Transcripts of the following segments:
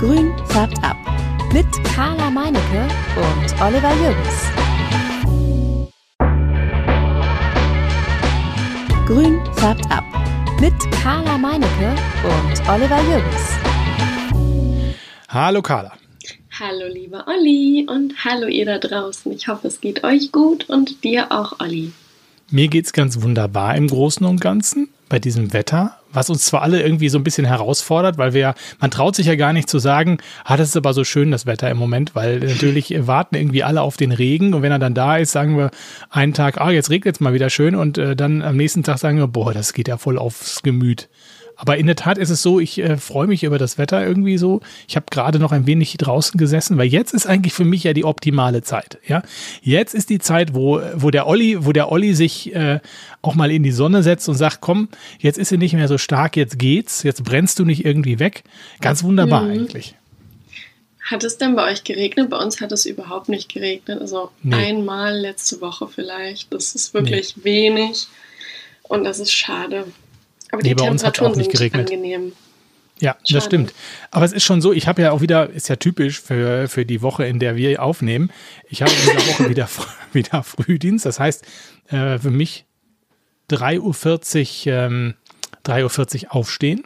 Grün färbt ab. Mit Carla Meinecke und Oliver Jürgens. Grün färbt ab. Mit Carla Meinecke und Oliver Jürgens. Hallo Carla. Hallo lieber Olli und hallo ihr da draußen. Ich hoffe, es geht euch gut und dir auch, Olli. Mir geht's ganz wunderbar im Großen und Ganzen bei diesem Wetter, was uns zwar alle irgendwie so ein bisschen herausfordert, weil wir man traut sich ja gar nicht zu sagen, ah, das ist aber so schön, das Wetter im Moment, weil natürlich warten irgendwie alle auf den Regen und wenn er dann da ist, sagen wir einen Tag, ah, jetzt regnet es mal wieder schön und äh, dann am nächsten Tag sagen wir, boah, das geht ja voll aufs Gemüt. Aber in der Tat ist es so, ich äh, freue mich über das Wetter irgendwie so. Ich habe gerade noch ein wenig draußen gesessen, weil jetzt ist eigentlich für mich ja die optimale Zeit. Ja, jetzt ist die Zeit, wo wo der Olli, wo der Olli sich äh, auch mal in die Sonne setzt und sagt, komm, jetzt ist sie nicht mehr so stark, jetzt geht's, jetzt brennst du nicht irgendwie weg. Ganz wunderbar mhm. eigentlich. Hat es denn bei euch geregnet? Bei uns hat es überhaupt nicht geregnet. Also nee. einmal letzte Woche vielleicht. Das ist wirklich nee. wenig und das ist schade. Aber nee, die bei uns hat es auch nicht geregnet. Angenehm. Ja, Schade. das stimmt. Aber es ist schon so, ich habe ja auch wieder, ist ja typisch für, für die Woche, in der wir aufnehmen. Ich habe in dieser Woche wieder, wieder Frühdienst. Das heißt, äh, für mich 3.40 Uhr, ähm, 3.40 Uhr aufstehen.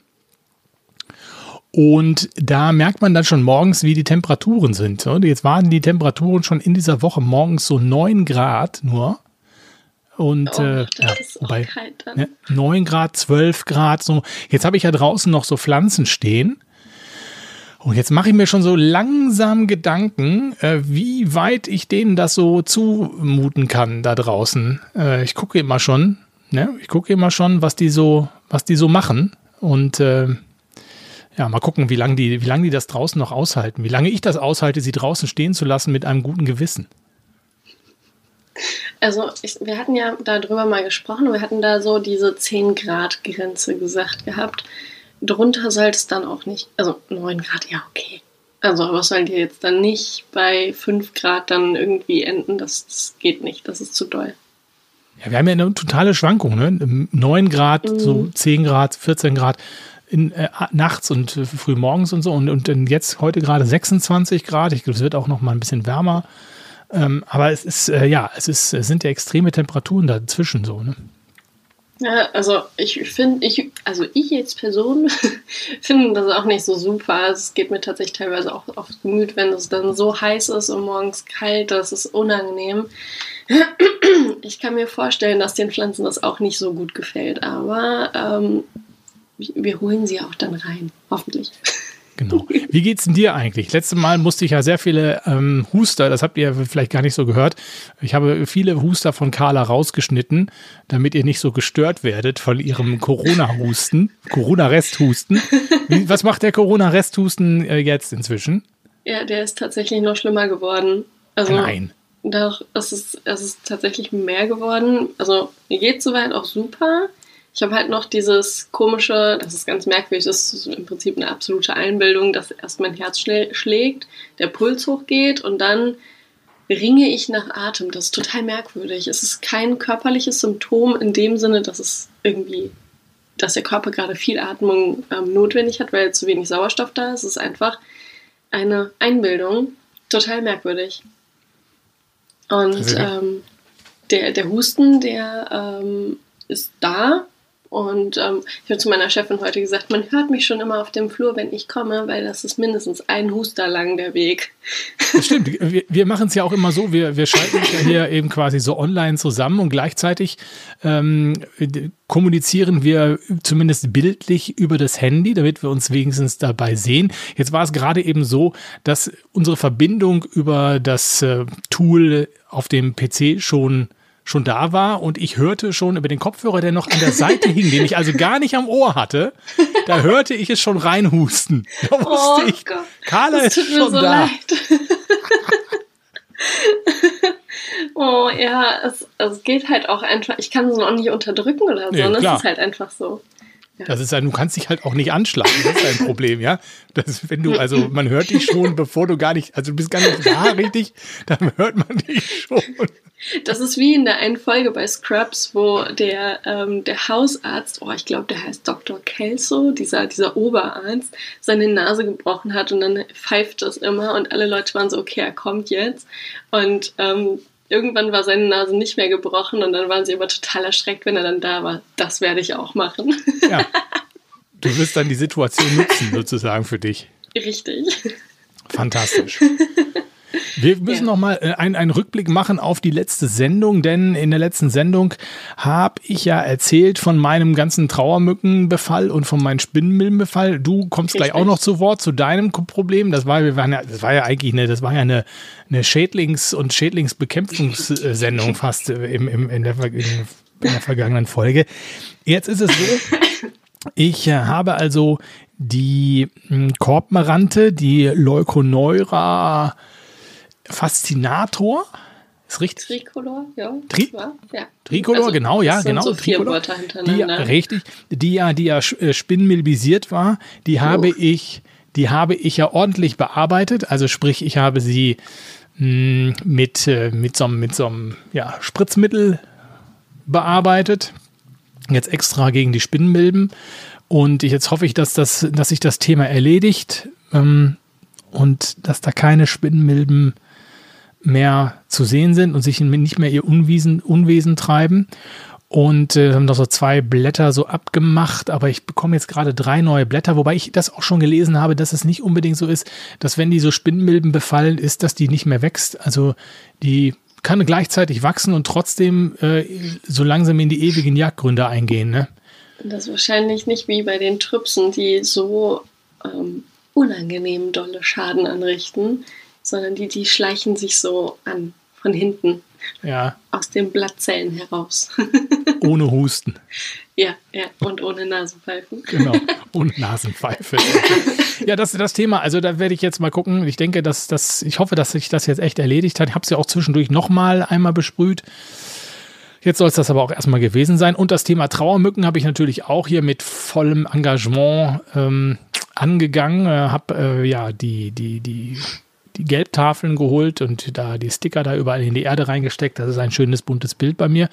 Und da merkt man dann schon morgens, wie die Temperaturen sind. Jetzt waren die Temperaturen schon in dieser Woche morgens so 9 Grad nur. Und oh, äh, ja, wobei, ne, 9 Grad, 12 Grad, so. Jetzt habe ich ja draußen noch so Pflanzen stehen. Und jetzt mache ich mir schon so langsam Gedanken, äh, wie weit ich denen das so zumuten kann da draußen. Äh, ich gucke immer schon, ne? Ich gucke immer schon, was die so, was die so machen. Und äh, ja, mal gucken, wie lange die, wie lange die das draußen noch aushalten, wie lange ich das aushalte, sie draußen stehen zu lassen mit einem guten Gewissen. Also ich, wir hatten ja darüber mal gesprochen, wir hatten da so diese 10 Grad Grenze gesagt gehabt. Drunter sollte es dann auch nicht, also 9 Grad, ja okay. Also aber es sollte jetzt dann nicht bei 5 Grad dann irgendwie enden, das, das geht nicht, das ist zu doll. Ja, wir haben ja eine totale Schwankung, ne? 9 Grad, mhm. so 10 Grad, 14 Grad. In, äh, nachts und äh, früh morgens und so und, und jetzt heute gerade 26 Grad. Ich glaube, es wird auch noch mal ein bisschen wärmer. Ähm, aber es ist, äh, ja, es ist, es sind ja extreme Temperaturen dazwischen so, ne? Ja, also ich finde, ich, also ich jetzt Person finde das auch nicht so super. Es geht mir tatsächlich teilweise auch aufs Gemüt, wenn es dann so heiß ist und morgens kalt, das ist unangenehm. Ich kann mir vorstellen, dass den Pflanzen das auch nicht so gut gefällt, aber ähm, wir holen sie auch dann rein, hoffentlich. Genau. Wie geht's denn dir eigentlich? Letztes Mal musste ich ja sehr viele ähm, Huster, das habt ihr vielleicht gar nicht so gehört. Ich habe viele Huster von Carla rausgeschnitten, damit ihr nicht so gestört werdet von ihrem Corona-Husten, Corona-Resthusten. Was macht der Corona-Resthusten äh, jetzt inzwischen? Ja, der ist tatsächlich noch schlimmer geworden. Also, Nein. Doch, es ist, es ist tatsächlich mehr geworden. Also mir geht soweit auch super. Ich habe halt noch dieses komische, das ist ganz merkwürdig, das ist im Prinzip eine absolute Einbildung, dass erst mein Herz schlägt, der Puls hochgeht und dann ringe ich nach Atem. Das ist total merkwürdig. Es ist kein körperliches Symptom in dem Sinne, dass es irgendwie, dass der Körper gerade viel Atmung ähm, notwendig hat, weil zu wenig Sauerstoff da ist. Es ist einfach eine Einbildung. Total merkwürdig. Und ähm, der, der Husten, der ähm, ist da, und ähm, ich habe zu meiner Chefin heute gesagt, man hört mich schon immer auf dem Flur, wenn ich komme, weil das ist mindestens ein Huster lang der Weg. Das stimmt. Wir, wir machen es ja auch immer so, wir, wir schalten uns ja hier eben quasi so online zusammen und gleichzeitig ähm, kommunizieren wir zumindest bildlich über das Handy, damit wir uns wenigstens dabei sehen. Jetzt war es gerade eben so, dass unsere Verbindung über das äh, Tool auf dem PC schon schon da war und ich hörte schon über den Kopfhörer, der noch an der Seite hing, den ich also gar nicht am Ohr hatte, da hörte ich es schon reinhusten. Da wusste oh ich, Gott, Carla ist schon so da. oh ja, es, es geht halt auch einfach, ich kann es noch nicht unterdrücken oder so, nee, ne? es ist halt einfach so. Ja. Das ist ja, du kannst dich halt auch nicht anschlagen, das ist ein Problem, ja. Das, wenn du, also man hört dich schon, bevor du gar nicht, also du bist gar nicht da richtig, dann hört man dich schon. Das ist wie in der einen Folge bei Scrubs, wo der, ähm, der Hausarzt, oh, ich glaube, der heißt Dr. Kelso, dieser, dieser Oberarzt, seine Nase gebrochen hat und dann pfeift das immer und alle Leute waren so, okay, er kommt jetzt. Und ähm, irgendwann war seine Nase nicht mehr gebrochen und dann waren sie aber total erschreckt, wenn er dann da war. Das werde ich auch machen. Ja. Du wirst dann die Situation nutzen, sozusagen für dich. Richtig. Fantastisch. Wir müssen ja. noch mal äh, einen, einen Rückblick machen auf die letzte Sendung, denn in der letzten Sendung habe ich ja erzählt von meinem ganzen Trauermückenbefall und von meinem Spinnenmilbenbefall. Du kommst Richtig. gleich auch noch zu Wort zu deinem Problem. Das war, wir waren ja, das war ja eigentlich eine, das war ja eine, eine Schädlings- und Schädlingsbekämpfungssendung fast im, im, in, der, in der vergangenen Folge. Jetzt ist es so, ich äh, habe also die hm, Korbmarante, die Leuconeura Faszinator. Ist richtig? Tricolor, ja. Tri ja. Tricolor, also, genau, ja, genau. So Tricolor, die, richtig, die ja, die ja äh, spinnmilbisiert war, die oh. habe ich, die habe ich ja ordentlich bearbeitet. Also sprich, ich habe sie mh, hm, mit, äh, mit so, mit so einem ja, Spritzmittel bearbeitet. Jetzt extra gegen die Spinnenmilben. Und jetzt hoffe ich, dass, das, dass sich das Thema erledigt ähm, und dass da keine Spinnenmilben mehr zu sehen sind und sich nicht mehr ihr Unwesen, Unwesen treiben. Und äh, haben noch so zwei Blätter so abgemacht, aber ich bekomme jetzt gerade drei neue Blätter, wobei ich das auch schon gelesen habe, dass es nicht unbedingt so ist, dass wenn die so Spinnenmilben befallen, ist, dass die nicht mehr wächst. Also die kann gleichzeitig wachsen und trotzdem äh, so langsam in die ewigen Jagdgründe eingehen. Ne? Das ist wahrscheinlich nicht wie bei den Trüpsen, die so ähm, unangenehm dolle Schaden anrichten, sondern die, die schleichen sich so an von hinten. Ja. Aus den Blattzellen heraus. ohne Husten. Ja, ja, und ohne Nasenpfeifen. Genau, ohne Nasenpfeife. ja, das ist das Thema. Also da werde ich jetzt mal gucken. Ich denke, dass das, ich hoffe, dass sich das jetzt echt erledigt hat. Ich habe es ja auch zwischendurch nochmal einmal besprüht. Jetzt soll es das aber auch erstmal gewesen sein. Und das Thema Trauermücken habe ich natürlich auch hier mit vollem Engagement ähm, angegangen. Äh, habe äh, ja die, die, die die Gelbtafeln geholt und da die Sticker da überall in die Erde reingesteckt. Das ist ein schönes buntes Bild bei mir.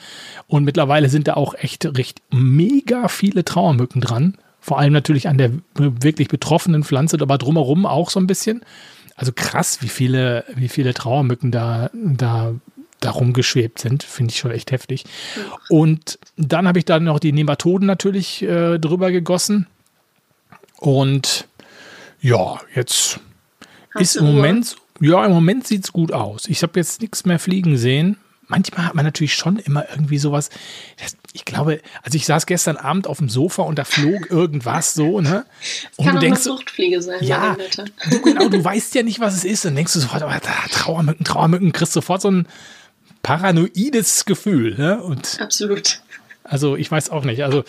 Und mittlerweile sind da auch echt recht mega viele Trauermücken dran. Vor allem natürlich an der wirklich betroffenen Pflanze, aber drumherum auch so ein bisschen. Also krass, wie viele, wie viele Trauermücken da, da darum geschwebt sind. Finde ich schon echt heftig. Und dann habe ich da noch die Nematoden natürlich äh, drüber gegossen. Und ja, jetzt Hast ist im Moment, ja, im Moment sieht es gut aus. Ich habe jetzt nichts mehr fliegen sehen. Manchmal hat man natürlich schon immer irgendwie sowas. Das, ich glaube, also ich saß gestern Abend auf dem Sofa und da flog irgendwas so, ne? Und kann du denkst, eine Fruchtfliege sein. Ja, du, genau, du weißt ja nicht, was es ist. Und denkst du sofort, oh, Trauermücken, Trauermücken, kriegst sofort so ein paranoides Gefühl. Ne? Und Absolut. Also ich weiß auch nicht. Also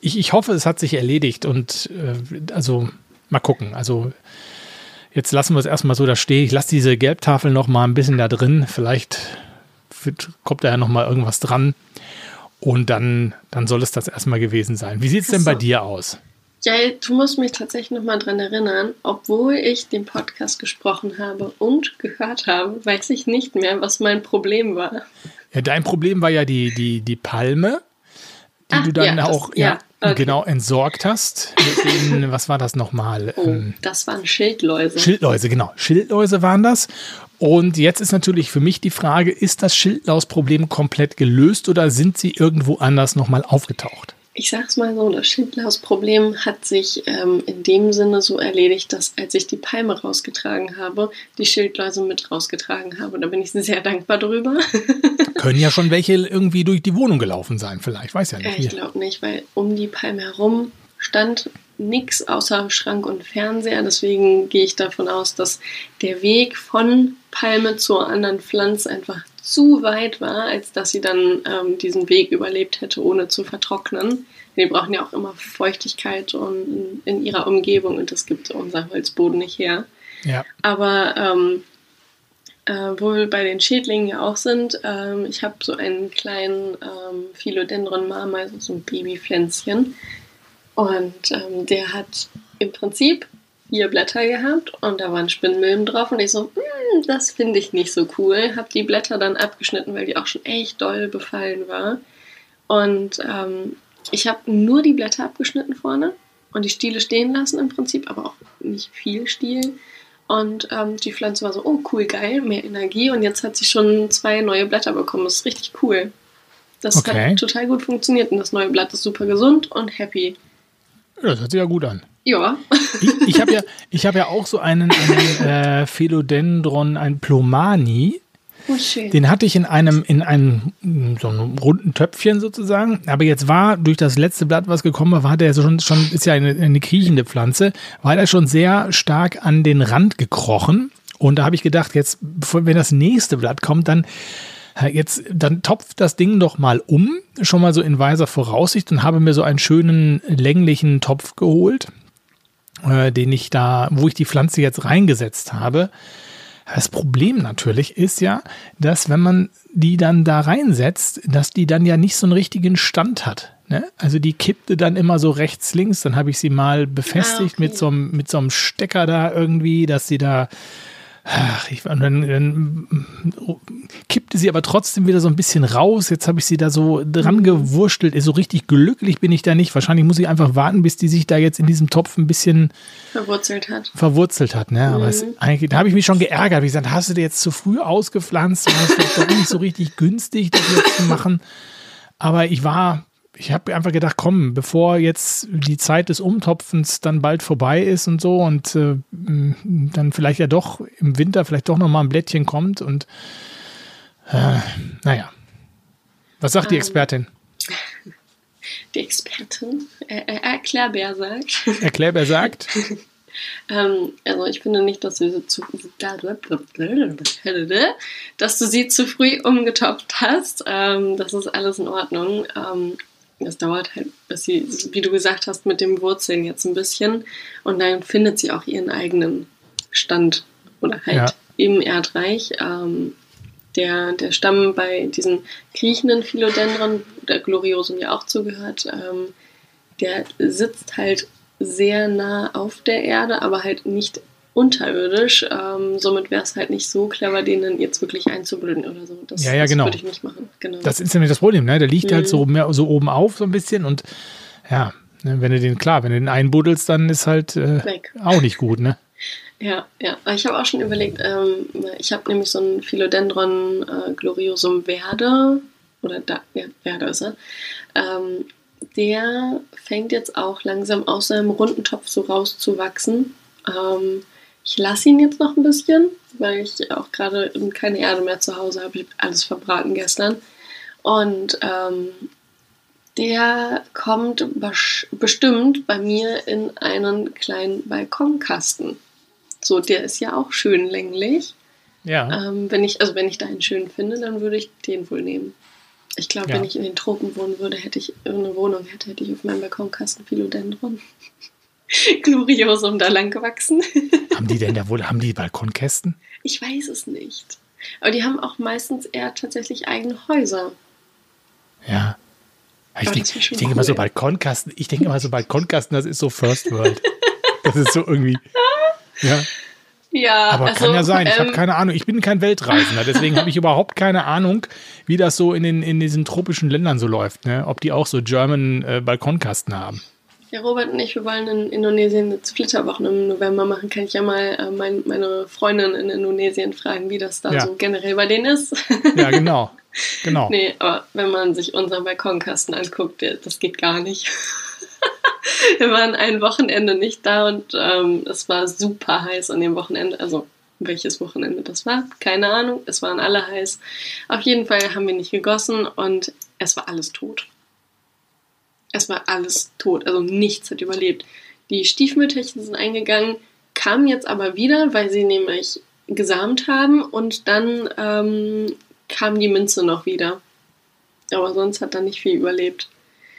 ich, ich hoffe, es hat sich erledigt und äh, also mal gucken. Also Jetzt lassen wir es erstmal so da stehen. Ich lasse diese Gelbtafel noch mal ein bisschen da drin. Vielleicht kommt da ja noch mal irgendwas dran. Und dann, dann soll es das erstmal gewesen sein. Wie sieht es denn bei dir aus? Ja, du musst mich tatsächlich noch mal dran erinnern, obwohl ich den Podcast gesprochen habe und gehört habe, weiß ich nicht mehr, was mein Problem war. Ja, dein Problem war ja die, die, die Palme, die ah, du dann ja, auch, das, ja, okay. genau entsorgt hast. Den, was war das nochmal? Oh, ähm, das waren Schildläuse. Schildläuse, genau. Schildläuse waren das. Und jetzt ist natürlich für mich die Frage, ist das Schildlausproblem komplett gelöst oder sind sie irgendwo anders nochmal aufgetaucht? Ich sag's mal so, das Schildlaus-Problem hat sich ähm, in dem Sinne so erledigt, dass als ich die Palme rausgetragen habe, die Schildläuse mit rausgetragen habe. Da bin ich sehr dankbar drüber. Können ja schon welche irgendwie durch die Wohnung gelaufen sein, vielleicht, weiß ja nicht. Äh, ich glaube nicht, weil um die Palme herum stand nichts außer Schrank und Fernseher. Deswegen gehe ich davon aus, dass der Weg von Palme zur anderen Pflanze einfach zu weit war, als dass sie dann ähm, diesen Weg überlebt hätte, ohne zu vertrocknen. Die brauchen ja auch immer Feuchtigkeit und in, in ihrer Umgebung und das gibt unser Holzboden nicht her. Ja. Aber ähm, äh, wo wir bei den Schädlingen ja auch sind, ähm, ich habe so einen kleinen ähm, Philodendron Marmeisen, so ein Babypflänzchen. Und ähm, der hat im Prinzip vier Blätter gehabt und da waren Spinnmilben drauf und ich so, hm, das finde ich nicht so cool. Habe die Blätter dann abgeschnitten, weil die auch schon echt doll befallen war. Und ähm, ich habe nur die Blätter abgeschnitten vorne und die Stiele stehen lassen im Prinzip, aber auch nicht viel Stiel. Und ähm, die Pflanze war so, oh cool, geil, mehr Energie. Und jetzt hat sie schon zwei neue Blätter bekommen. Das ist richtig cool. Das okay. hat total gut funktioniert und das neue Blatt ist super gesund und happy. Ja, das hört sich ja gut an. Ja. ich, ich habe ja, hab ja auch so einen, einen äh, Philodendron, ein Plomani. Oh, schön. Den hatte ich in einem, in einem, so einem runden Töpfchen sozusagen. Aber jetzt war durch das letzte Blatt, was gekommen war, war der schon, schon ist ja eine, eine kriechende Pflanze, war der schon sehr stark an den Rand gekrochen. Und da habe ich gedacht, jetzt, wenn das nächste Blatt kommt, dann Jetzt, dann topft das Ding doch mal um, schon mal so in weiser Voraussicht und habe mir so einen schönen länglichen Topf geholt, äh, den ich da, wo ich die Pflanze jetzt reingesetzt habe. Das Problem natürlich ist ja, dass wenn man die dann da reinsetzt, dass die dann ja nicht so einen richtigen Stand hat. Ne? Also die kippte dann immer so rechts, links. Dann habe ich sie mal befestigt ah, okay. mit, so einem, mit so einem Stecker da irgendwie, dass sie da Ach, ich, dann, dann, kippte sie aber trotzdem wieder so ein bisschen raus. Jetzt habe ich sie da so dran mhm. gewurstelt. So richtig glücklich bin ich da nicht. Wahrscheinlich muss ich einfach warten, bis die sich da jetzt in diesem Topf ein bisschen verwurzelt hat. Verwurzelt hat, ne? Aber es, mhm. eigentlich, da habe ich mich schon geärgert. Hab ich gesagt, hast du dir jetzt zu früh ausgepflanzt? Das ist doch nicht so richtig günstig, das jetzt zu machen. Aber ich war ich habe einfach gedacht, komm, bevor jetzt die Zeit des Umtopfens dann bald vorbei ist und so und äh, dann vielleicht ja doch im Winter vielleicht doch nochmal ein Blättchen kommt und äh, naja. Was sagt ähm, die Expertin? Die Expertin? Äh, äh, Erklärbär sagt. Erklärbär sagt? ähm, also ich finde nicht, dass du, sie zu, dass du sie zu früh umgetopft hast. Ähm, das ist alles in Ordnung. Ähm, das dauert halt, bis sie, wie du gesagt hast, mit dem Wurzeln jetzt ein bisschen. Und dann findet sie auch ihren eigenen Stand oder halt ja. im Erdreich. Ähm, der, der Stamm bei diesen kriechenden Philodendron, der Gloriosum ja auch zugehört, ähm, der sitzt halt sehr nah auf der Erde, aber halt nicht unterirdisch. Ähm, somit wäre es halt nicht so clever, den dann jetzt wirklich einzublöden oder so. Das, ja, ja, genau. würde ich nicht machen. Genau. Das ist nämlich das Problem, ne? Der liegt mhm. halt so, mhm. mehr, so oben auf so ein bisschen und ja, ne, wenn du den, klar, wenn du den einbuddelst, dann ist halt äh, auch nicht gut, ne? Ja, ja. Ich habe auch schon überlegt, ähm, ich habe nämlich so ein Philodendron äh, gloriosum verde, oder da, ja, verde ist er, ähm, der fängt jetzt auch langsam aus seinem runden Topf so rauszuwachsen. Ähm, ich lasse ihn jetzt noch ein bisschen, weil ich auch gerade keine Erde mehr zu Hause habe. Ich habe alles verbraten gestern. Und ähm, der kommt bestimmt bei mir in einen kleinen Balkonkasten. So, der ist ja auch schön länglich. Ja. Ähm, wenn ich, also wenn ich da einen schönen finde, dann würde ich den wohl nehmen. Ich glaube, ja. wenn ich in den Tropen wohnen würde, hätte ich eine Wohnung hätte, hätte ich auf meinem Balkonkasten Philodendron. Gloriosum da lang gewachsen. haben die denn da wohl, haben die Balkonkästen? Ich weiß es nicht. Aber die haben auch meistens eher tatsächlich eigene Häuser. Ja. Ich, denk, ich denke cool. immer so Balkonkasten, ich denke immer so Balkonkasten, das ist so First World. das ist so irgendwie. Ja. Ja, aber also, kann ja sein. Ich ähm, habe keine Ahnung. Ich bin kein Weltreisender, deswegen habe ich überhaupt keine Ahnung, wie das so in, den, in diesen tropischen Ländern so läuft. Ne? Ob die auch so German äh, Balkonkasten haben. Ja, Robert und ich, wir wollen in Indonesien jetzt Flitterwochen im November machen. Kann ich ja mal äh, mein, meine Freundin in Indonesien fragen, wie das da ja. so generell bei denen ist. ja, genau. genau. Nee, aber wenn man sich unseren Balkonkasten anguckt, das geht gar nicht. wir waren ein Wochenende nicht da und ähm, es war super heiß an dem Wochenende. Also welches Wochenende das war, keine Ahnung. Es waren alle heiß. Auf jeden Fall haben wir nicht gegossen und es war alles tot war alles tot, also nichts hat überlebt. Die Stiefmütterchen sind eingegangen, kamen jetzt aber wieder, weil sie nämlich gesamt haben und dann ähm, kam die Minze noch wieder. Aber sonst hat da nicht viel überlebt.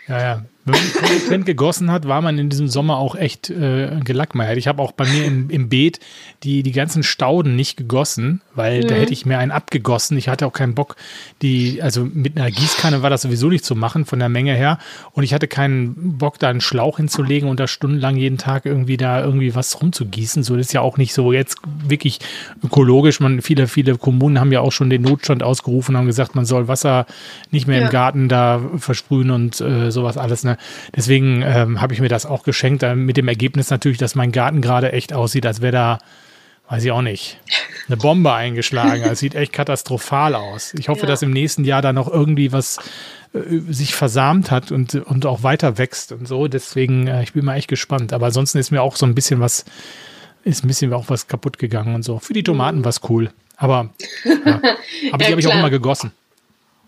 Ja, ja. Wenn man konsequent gegossen hat, war man in diesem Sommer auch echt äh, gelackmeiert. Ich habe auch bei mir im, im Beet die, die ganzen Stauden nicht gegossen, weil mhm. da hätte ich mir einen abgegossen. Ich hatte auch keinen Bock, die, also mit einer Gießkanne war das sowieso nicht zu machen von der Menge her. Und ich hatte keinen Bock, da einen Schlauch hinzulegen und da stundenlang jeden Tag irgendwie da irgendwie was rumzugießen. So das ist ja auch nicht so jetzt wirklich ökologisch. Man, viele, viele Kommunen haben ja auch schon den Notstand ausgerufen, haben gesagt, man soll Wasser nicht mehr ja. im Garten da versprühen und äh, sowas alles. Ne? Deswegen ähm, habe ich mir das auch geschenkt, äh, mit dem Ergebnis natürlich, dass mein Garten gerade echt aussieht, als wäre da weiß ich auch nicht, eine Bombe eingeschlagen. Es sieht echt katastrophal aus. Ich hoffe, ja. dass im nächsten Jahr da noch irgendwie was äh, sich versamt hat und, und auch weiter wächst und so. Deswegen, äh, ich bin mal echt gespannt. Aber ansonsten ist mir auch so ein bisschen was, ist ein bisschen auch was kaputt gegangen und so. Für die Tomaten war es cool. Aber, ja. aber ja, die habe ich auch immer gegossen.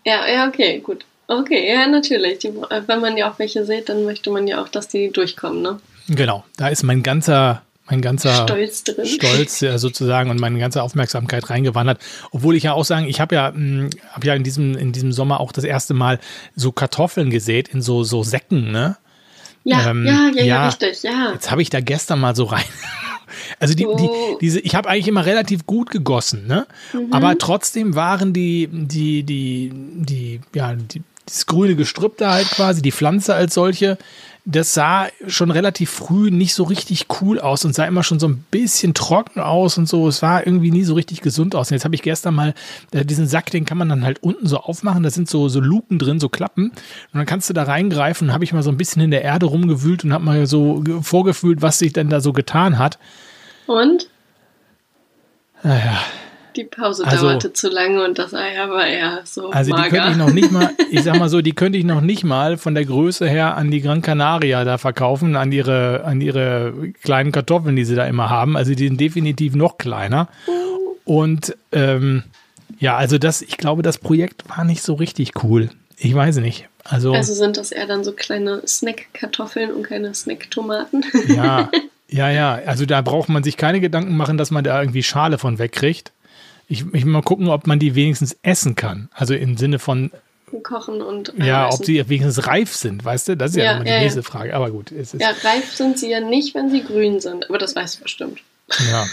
Ja, ja, okay, gut. Okay, ja, natürlich. Die, wenn man ja auch welche sieht, dann möchte man ja auch, dass die durchkommen, ne? Genau, da ist mein ganzer mein ganzer Stolz, drin. Stolz ja, sozusagen und meine ganze Aufmerksamkeit reingewandert. Obwohl ich ja auch sagen, ich habe ja, hm, hab ja in diesem, in diesem Sommer auch das erste Mal so Kartoffeln gesät in so, so Säcken, ne? Ja, ähm, ja, ja, ja, richtig, ja. Jetzt habe ich da gestern mal so rein. Also die, die, diese, ich habe eigentlich immer relativ gut gegossen, ne? Mhm. Aber trotzdem waren die, die, die, die, ja, die, das grüne Gestrüpp da halt quasi, die Pflanze als solche, das sah schon relativ früh nicht so richtig cool aus und sah immer schon so ein bisschen trocken aus und so. Es war irgendwie nie so richtig gesund aus. Und jetzt habe ich gestern mal äh, diesen Sack, den kann man dann halt unten so aufmachen. Da sind so, so Luken drin, so Klappen. Und dann kannst du da reingreifen. Habe ich mal so ein bisschen in der Erde rumgewühlt und habe mal so vorgefühlt, was sich denn da so getan hat. Und? Naja, die Pause also, dauerte zu lange und das Eier war eher so. Also mager. die könnte ich noch nicht mal, ich sag mal so, die könnte ich noch nicht mal von der Größe her an die Gran Canaria da verkaufen, an ihre, an ihre kleinen Kartoffeln, die sie da immer haben. Also die sind definitiv noch kleiner. Und ähm, ja, also das, ich glaube, das Projekt war nicht so richtig cool. Ich weiß nicht. Also, also sind das eher dann so kleine Snack-Kartoffeln und keine Snack-Tomaten? Ja, ja, ja. Also da braucht man sich keine Gedanken machen, dass man da irgendwie Schale von wegkriegt. Ich, ich mal gucken, ob man die wenigstens essen kann. Also im Sinne von kochen und äh, ja, essen. ob sie wenigstens reif sind, weißt du? Das ist ja, ja immer die ja, nächste Frage. Aber gut, es ist ja reif sind sie ja nicht, wenn sie grün sind. Aber das weißt du bestimmt. Ja,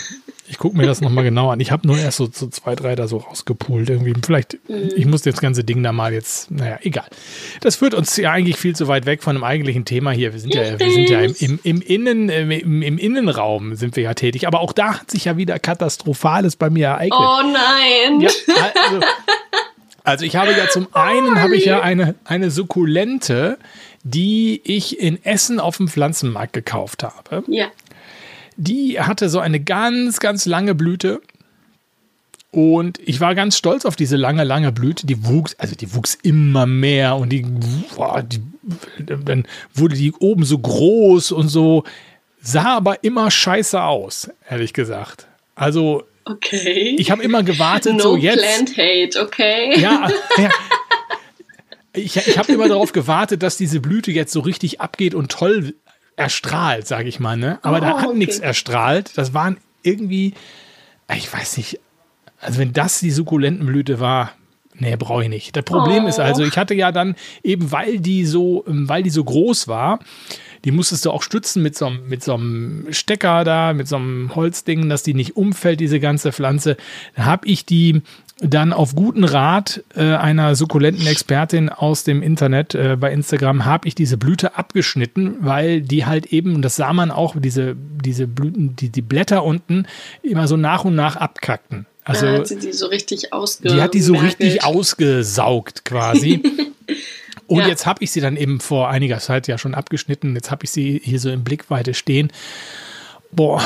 ich gucke mir das nochmal genau an. Ich habe nur erst so, so zwei, drei da so rausgepult irgendwie. Vielleicht, mhm. ich muss das ganze Ding da mal jetzt, naja, egal. Das führt uns ja eigentlich viel zu weit weg von dem eigentlichen Thema hier. Wir sind ja, wir sind ja im, im, im, Innen, im, im Innenraum sind wir ja tätig. Aber auch da hat sich ja wieder Katastrophales bei mir ereignet. Oh nein! Ja, also, also ich habe ja zum einen habe ich ja eine, eine Sukkulente, die ich in Essen auf dem Pflanzenmarkt gekauft habe. Ja. Die hatte so eine ganz, ganz lange Blüte. Und ich war ganz stolz auf diese lange, lange Blüte. Die wuchs, also die wuchs immer mehr und die, boah, die dann wurde die oben so groß und so, sah aber immer scheiße aus, ehrlich gesagt. Also, okay. ich habe immer gewartet, no so jetzt. Plant hate, okay. Ja, ja. Ich, ich habe immer darauf gewartet, dass diese Blüte jetzt so richtig abgeht und toll erstrahlt, sage ich mal. Ne? Aber oh, da hat okay. nichts erstrahlt. Das waren irgendwie, ich weiß nicht, also wenn das die Sukkulentenblüte war, nee, brauche ich nicht. Das Problem oh. ist also, ich hatte ja dann eben, weil die so, weil die so groß war, die musstest du auch stützen mit so, mit so einem Stecker da, mit so einem Holzding, dass die nicht umfällt, diese ganze Pflanze. Da habe ich die dann auf guten Rat äh, einer sukkulenten Expertin aus dem Internet äh, bei Instagram habe ich diese Blüte abgeschnitten, weil die halt eben, und das sah man auch, diese, diese Blüten, die, die Blätter unten immer so nach und nach abkackten. Also, ja, hat sie die so richtig ausgesaugt. Die hat die so richtig ausgesaugt quasi. Und ja. jetzt habe ich sie dann eben vor einiger Zeit ja schon abgeschnitten. Jetzt habe ich sie hier so in Blickweite stehen. Boah,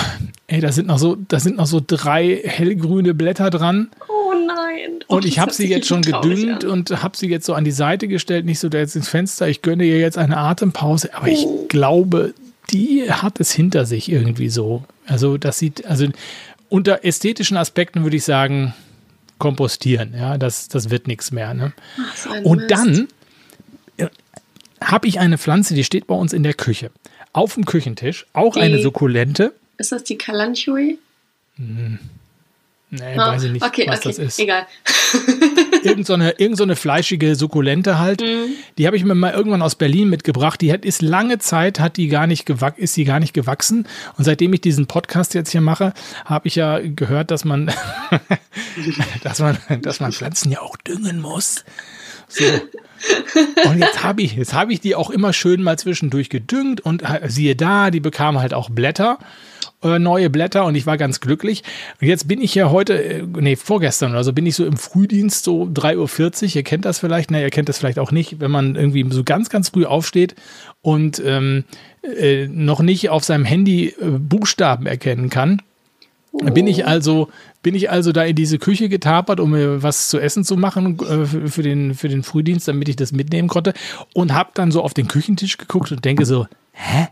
ey, da sind noch so, da sind noch so drei hellgrüne Blätter dran. Oh nein. Und ich habe sie jetzt schon gedüngt an. und habe sie jetzt so an die Seite gestellt, nicht so da jetzt ins Fenster. Ich gönne ihr jetzt eine Atempause, aber oh. ich glaube, die hat es hinter sich irgendwie so. Also das sieht, also unter ästhetischen Aspekten würde ich sagen, kompostieren. Ja, das, das wird nichts mehr. Ne? Ach, und Mist. dann äh, habe ich eine Pflanze, die steht bei uns in der Küche. Auf dem Küchentisch, auch die, eine Sukkulente. Ist das die Kalanchoe? Hm. Nee, oh, weiß ich nicht, okay, was okay, das ist. Egal. irgend so eine, irgend so eine fleischige Sukkulente halt. Mhm. Die habe ich mir mal irgendwann aus Berlin mitgebracht. Die hat, ist lange Zeit, hat die gar nicht gewachsen, ist die gar nicht gewachsen. Und seitdem ich diesen Podcast jetzt hier mache, habe ich ja gehört, dass man, dass man, dass man Pflanzen ja auch düngen muss. So. Und jetzt habe ich, jetzt habe ich die auch immer schön mal zwischendurch gedüngt und äh, siehe da, die bekamen halt auch Blätter äh, neue Blätter und ich war ganz glücklich. Und jetzt bin ich ja heute, äh, nee, vorgestern oder so, bin ich so im Frühdienst, so 3.40 Uhr. Ihr kennt das vielleicht, ne, ihr kennt das vielleicht auch nicht, wenn man irgendwie so ganz, ganz früh aufsteht und ähm, äh, noch nicht auf seinem Handy äh, Buchstaben erkennen kann. Oh. Bin ich also, bin ich also da in diese Küche getapert, um mir was zu essen zu machen äh, für, den, für den Frühdienst, damit ich das mitnehmen konnte und habe dann so auf den Küchentisch geguckt und denke so, hä?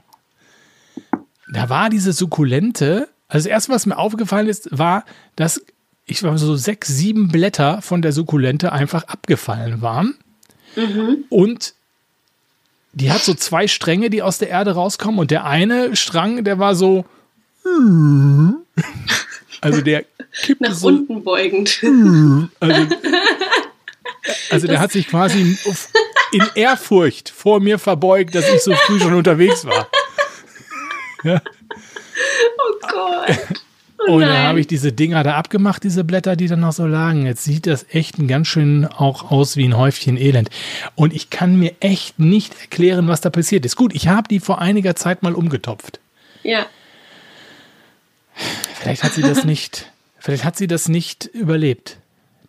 Da war diese Sukkulente. Also das erste, was mir aufgefallen ist, war, dass ich war so sechs, sieben Blätter von der Sukkulente einfach abgefallen waren. Mhm. Und die hat so zwei Stränge, die aus der Erde rauskommen. Und der eine Strang, der war so. Also der kippt Nach so, unten beugend. Also, also der hat sich quasi in Ehrfurcht vor mir verbeugt, dass ich so früh schon unterwegs war. Oh Gott. Oh und dann habe ich diese Dinger da abgemacht, diese Blätter, die dann noch so lagen. Jetzt sieht das echt ein ganz schön auch aus wie ein Häufchen Elend. Und ich kann mir echt nicht erklären, was da passiert ist. Gut, ich habe die vor einiger Zeit mal umgetopft. Ja. Vielleicht hat sie das nicht, vielleicht hat sie das nicht überlebt.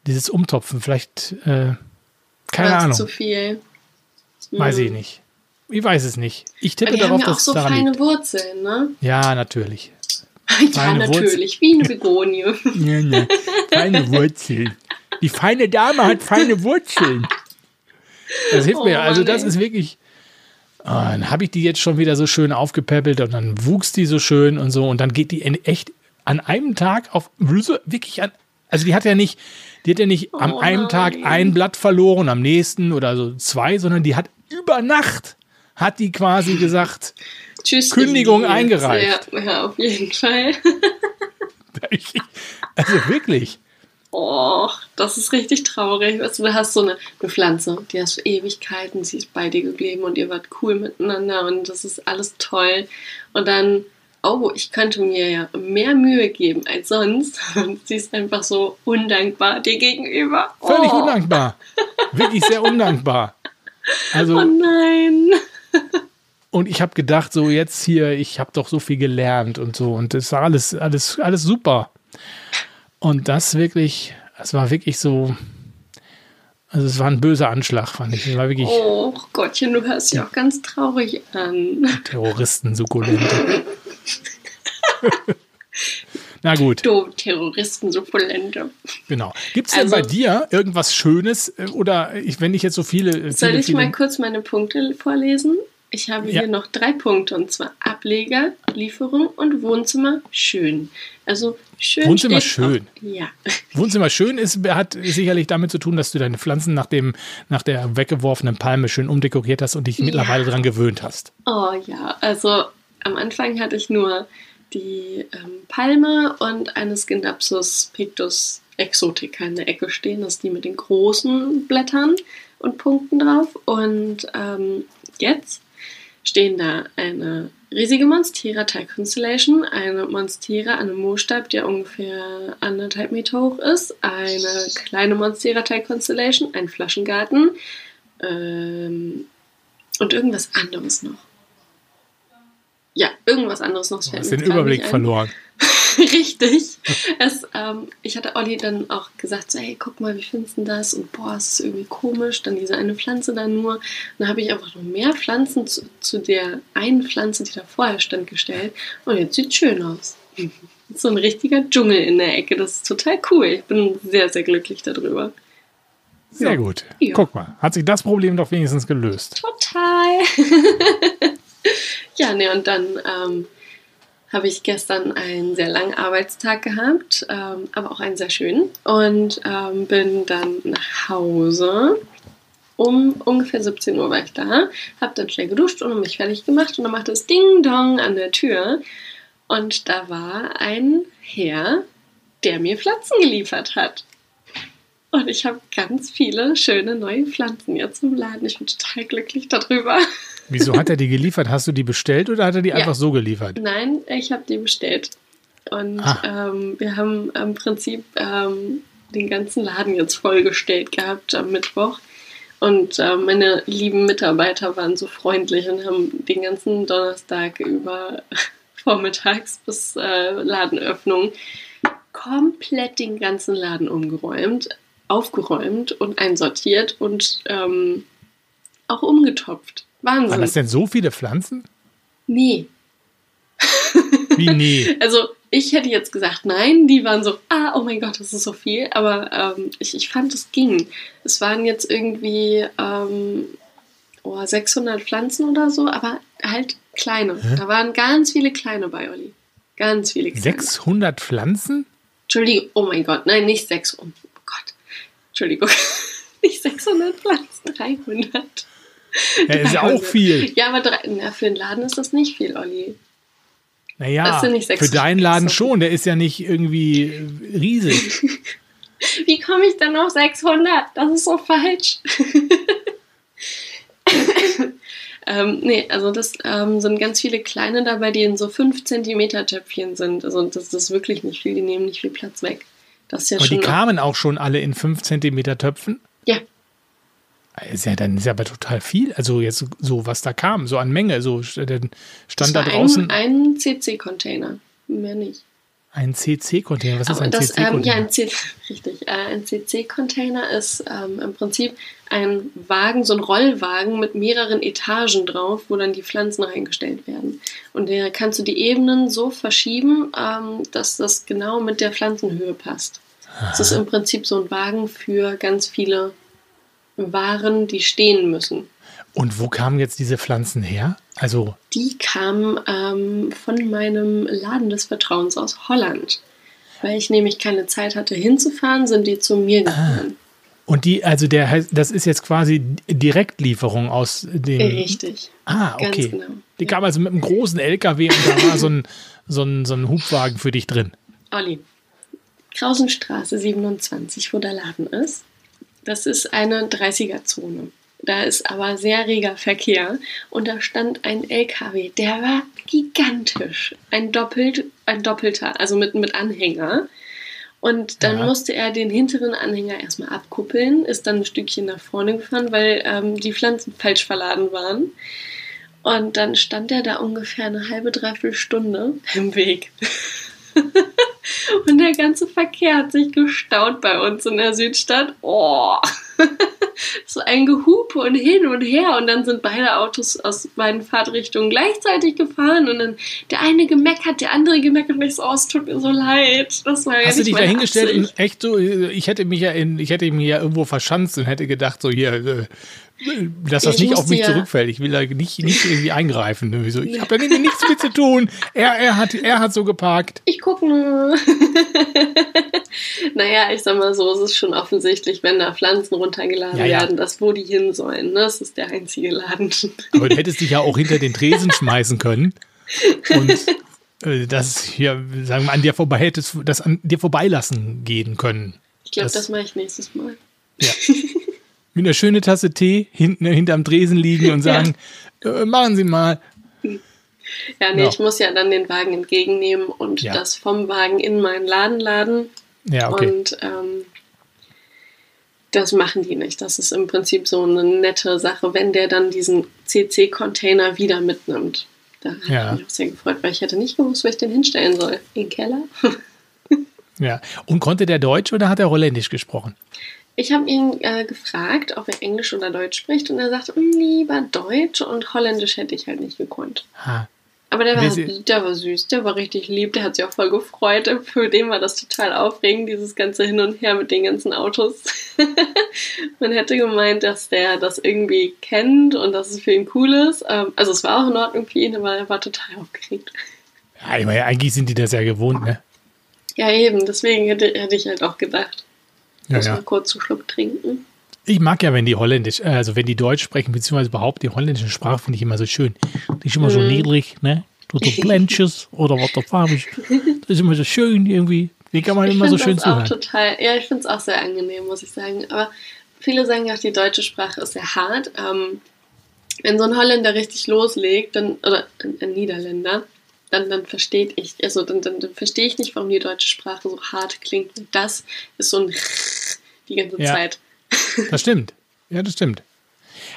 Dieses Umtopfen, vielleicht, äh, keine War Ahnung. zu viel. Weiß ich hm. nicht. Ich weiß es nicht. Ich tippe darauf, dass es daran liegt. auch so feine Wurzeln, ne? Ja, natürlich. ja, feine natürlich, Wurzel. wie eine Begonie. ja, ne. Feine Wurzeln. Die feine Dame hat feine Wurzeln. Das hilft oh, mir. Also das ist wirklich. Oh, dann habe ich die jetzt schon wieder so schön aufgepäppelt und dann wuchs die so schön und so und dann geht die echt an einem Tag auf wirklich an. Also die hat ja nicht, die hat ja nicht oh, am einen Tag ein Blatt verloren, am nächsten oder so zwei, sondern die hat über Nacht hat die quasi gesagt, Tschüss, Kündigung eingereicht. Ja, ja, auf jeden Fall. also wirklich. Oh, das ist richtig traurig. Weißt du, du hast so eine, eine Pflanze, die hast du Ewigkeiten, sie ist bei dir geblieben und ihr wart cool miteinander und das ist alles toll. Und dann, oh, ich könnte mir ja mehr Mühe geben als sonst. Und sie ist einfach so undankbar dir gegenüber. Völlig oh. undankbar. Wirklich sehr undankbar. Also, oh nein. Und ich habe gedacht, so jetzt hier, ich habe doch so viel gelernt und so. Und es war alles, alles, alles super. Und das wirklich, es war wirklich so, also es war ein böser Anschlag, fand ich. Es war wirklich, oh Gottchen, du hörst ja auch ganz traurig an. Terroristen, Sukkulente. Na gut. Du Terroristen, Sukkulente. Genau. Gibt es denn also, bei dir irgendwas Schönes äh, oder ich, wenn ich jetzt so viele. viele soll ich viele, mal kurz meine Punkte vorlesen? Ich habe ja. hier noch drei Punkte und zwar Ableger, Lieferung und Wohnzimmer schön. Also schön. Wohnzimmer schön. Auf, ja. Wohnzimmer schön ist, hat sicherlich damit zu tun, dass du deine Pflanzen nach, dem, nach der weggeworfenen Palme schön umdekoriert hast und dich ja. mittlerweile daran gewöhnt hast. Oh ja, also am Anfang hatte ich nur die ähm, Palme und eine Scindapsus pictus exotica in der Ecke stehen. Das ist die mit den großen Blättern und Punkten drauf. Und ähm, jetzt stehen da eine riesige Monstera Tile Constellation, eine Monstera an einem Moorstab, der ungefähr anderthalb Meter hoch ist, eine kleine Monstera Tile Constellation, ein Flaschengarten ähm, und irgendwas anderes noch. Ja, irgendwas anderes noch. Du hast den Überblick verloren. Richtig. Es, ähm, ich hatte Olli dann auch gesagt, so, hey, guck mal, wie findest du das? Und boah, es ist irgendwie komisch. Dann diese eine Pflanze da nur. Dann habe ich einfach noch mehr Pflanzen zu, zu, der einen Pflanze, die da vorher stand, gestellt. Und jetzt sieht es schön aus. So ein richtiger Dschungel in der Ecke. Das ist total cool. Ich bin sehr, sehr glücklich darüber. Sehr ja. gut. Ja. Guck mal, hat sich das Problem doch wenigstens gelöst. Total. ja, ne, und dann ähm, habe ich gestern einen sehr langen Arbeitstag gehabt, ähm, aber auch einen sehr schönen. Und ähm, bin dann nach Hause. Um ungefähr 17 Uhr war ich da, habe dann schnell geduscht und mich fertig gemacht und dann machte es Ding Dong an der Tür. Und da war ein Herr, der mir Pflanzen geliefert hat. Und ich habe ganz viele schöne neue Pflanzen jetzt im Laden. Ich bin total glücklich darüber. Wieso hat er die geliefert? Hast du die bestellt oder hat er die ja. einfach so geliefert? Nein, ich habe die bestellt. Und ähm, wir haben im Prinzip ähm, den ganzen Laden jetzt vollgestellt gehabt am Mittwoch. Und äh, meine lieben Mitarbeiter waren so freundlich und haben den ganzen Donnerstag über vormittags bis äh, Ladenöffnung komplett den ganzen Laden umgeräumt, aufgeräumt und einsortiert und ähm, auch umgetopft. Wahnsinn. Waren das denn so viele Pflanzen? Nee. Wie nee? Also ich hätte jetzt gesagt, nein, die waren so, ah, oh mein Gott, das ist so viel. Aber ähm, ich, ich fand, es ging. Es waren jetzt irgendwie ähm, oh, 600 Pflanzen oder so, aber halt kleine. Hä? Da waren ganz viele kleine bei, Olli. Ganz viele kleine. 600 Pflanzen? Entschuldigung, oh mein Gott, nein, nicht 600. Oh Gott, Entschuldigung. nicht 600 Pflanzen, 300. Ja, ist ja auch viel. Ja, aber drei, na, für den Laden ist das nicht viel, Olli. Naja, für deinen Laden schon, der ist ja nicht irgendwie riesig. Wie komme ich dann auf 600? Das ist so falsch. ähm, nee, also das ähm, sind ganz viele kleine dabei, die in so 5 cm Töpfchen sind. Also das ist wirklich nicht viel, die nehmen nicht viel Platz weg. Das ist ja Aber die kamen auch schon alle in 5 cm Töpfen? Ist ja dann ist ja aber total viel. Also jetzt so, was da kam, so an Menge. So stand da draußen. Ein, ein CC-Container, mehr nicht. Ein CC-Container, was ist ein CC-Container? Ähm, ja, ein C richtig. Äh, ein CC-Container ist ähm, im Prinzip ein Wagen, so ein Rollwagen mit mehreren Etagen drauf, wo dann die Pflanzen reingestellt werden. Und da kannst du die Ebenen so verschieben, ähm, dass das genau mit der Pflanzenhöhe passt. Es ist im Prinzip so ein Wagen für ganz viele waren, die stehen müssen. Und wo kamen jetzt diese Pflanzen her? Also die kamen ähm, von meinem Laden des Vertrauens aus Holland. Weil ich nämlich keine Zeit hatte hinzufahren, sind die zu mir ah. gefahren. Ah. Und die, also der das ist jetzt quasi Direktlieferung aus dem. Richtig. Ah, okay. Genau. Die ja. kam also mit einem großen LKW und da war so ein, so, ein, so ein Hubwagen für dich drin. Olli, Krausenstraße 27, wo der Laden ist. Das ist eine 30er-Zone. Da ist aber sehr reger Verkehr und da stand ein LKW, der war gigantisch. Ein, doppelt, ein doppelter, also mit, mit Anhänger. Und dann ja. musste er den hinteren Anhänger erstmal abkuppeln, ist dann ein Stückchen nach vorne gefahren, weil ähm, die Pflanzen falsch verladen waren. Und dann stand er da ungefähr eine halbe, dreiviertel Stunde im Weg. Und der ganze Verkehr hat sich gestaut bei uns in der Südstadt. Oh, so ein Gehupe und hin und her. Und dann sind beide Autos aus beiden Fahrtrichtungen gleichzeitig gefahren. Und dann der eine gemeckert, der andere gemeckert. Und ich so, oh, es tut mir so leid. Das war ja Hast du dich da hingestellt echt so, ich hätte mich ja in, ich hätte mich ja irgendwo verschanzt und hätte gedacht, so hier, äh, dass das ich nicht auf mich ja zurückfällt. Ich will da nicht, nicht irgendwie eingreifen. Irgendwie Ich habe da nichts mit zu tun. Er, er, hat, er hat so geparkt. Ich gucke nur. naja, ich sag mal so, es ist schon offensichtlich, wenn da Pflanzen runtergeladen ja, ja. werden, dass wo die hin sollen. Ne? Das ist der einzige Laden. Aber du hättest dich ja auch hinter den Tresen schmeißen können. Und äh, das hier, sagen wir, an dir vorbei hättest, das an dir vorbeilassen gehen können. Ich glaube, das, das mache ich nächstes Mal. Ja. mit einer schönen Tasse Tee hinten hinterm Dresen liegen und sagen, ja. äh, machen Sie mal. Ja, nee, no. ich muss ja dann den Wagen entgegennehmen und ja. das vom Wagen in meinen Laden laden. Ja, okay. Und ähm, das machen die nicht. Das ist im Prinzip so eine nette Sache, wenn der dann diesen CC-Container wieder mitnimmt. Da ja. habe ich mich auch sehr gefreut, weil ich hätte nicht gewusst, wo ich den hinstellen soll. In den Keller? ja. Und konnte der Deutsch oder hat er Holländisch gesprochen? Ich habe ihn äh, gefragt, ob er Englisch oder Deutsch spricht und er sagt, hm, lieber Deutsch und Holländisch hätte ich halt nicht gekonnt. Ha. Aber der war, der war süß, der war richtig lieb, der hat sich auch voll gefreut. Für den war das total aufregend, dieses ganze Hin und Her mit den ganzen Autos. Man hätte gemeint, dass der das irgendwie kennt und dass es für ihn cool ist. Ähm, also es war auch in Ordnung für ihn, aber er war total aufgeregt. Ja, ich meine, eigentlich sind die das ja gewohnt, ne? Ja, eben, deswegen hätte, hätte ich halt auch gedacht. Ja, Muss ja. mal kurz einen Schluck trinken. Ich mag ja, wenn die Holländisch, also wenn die Deutsch sprechen, beziehungsweise überhaupt die holländische Sprache, finde ich immer so schön. Die ist immer so mhm. niedrig, ne? Du so Blänches oder was da farbig. Das ist immer so schön irgendwie. Wie kann man ich immer so schön zuhören? Auch total, ja, ich finde es auch sehr angenehm, muss ich sagen. Aber viele sagen auch, die deutsche Sprache ist sehr hart. Ähm, wenn so ein Holländer richtig loslegt, dann, oder ein, ein Niederländer, dann, dann verstehe ich, also dann, dann, dann verstehe ich nicht, warum die deutsche Sprache so hart klingt. Das ist so ein die ganze ja, Zeit. Das stimmt. Ja, das stimmt.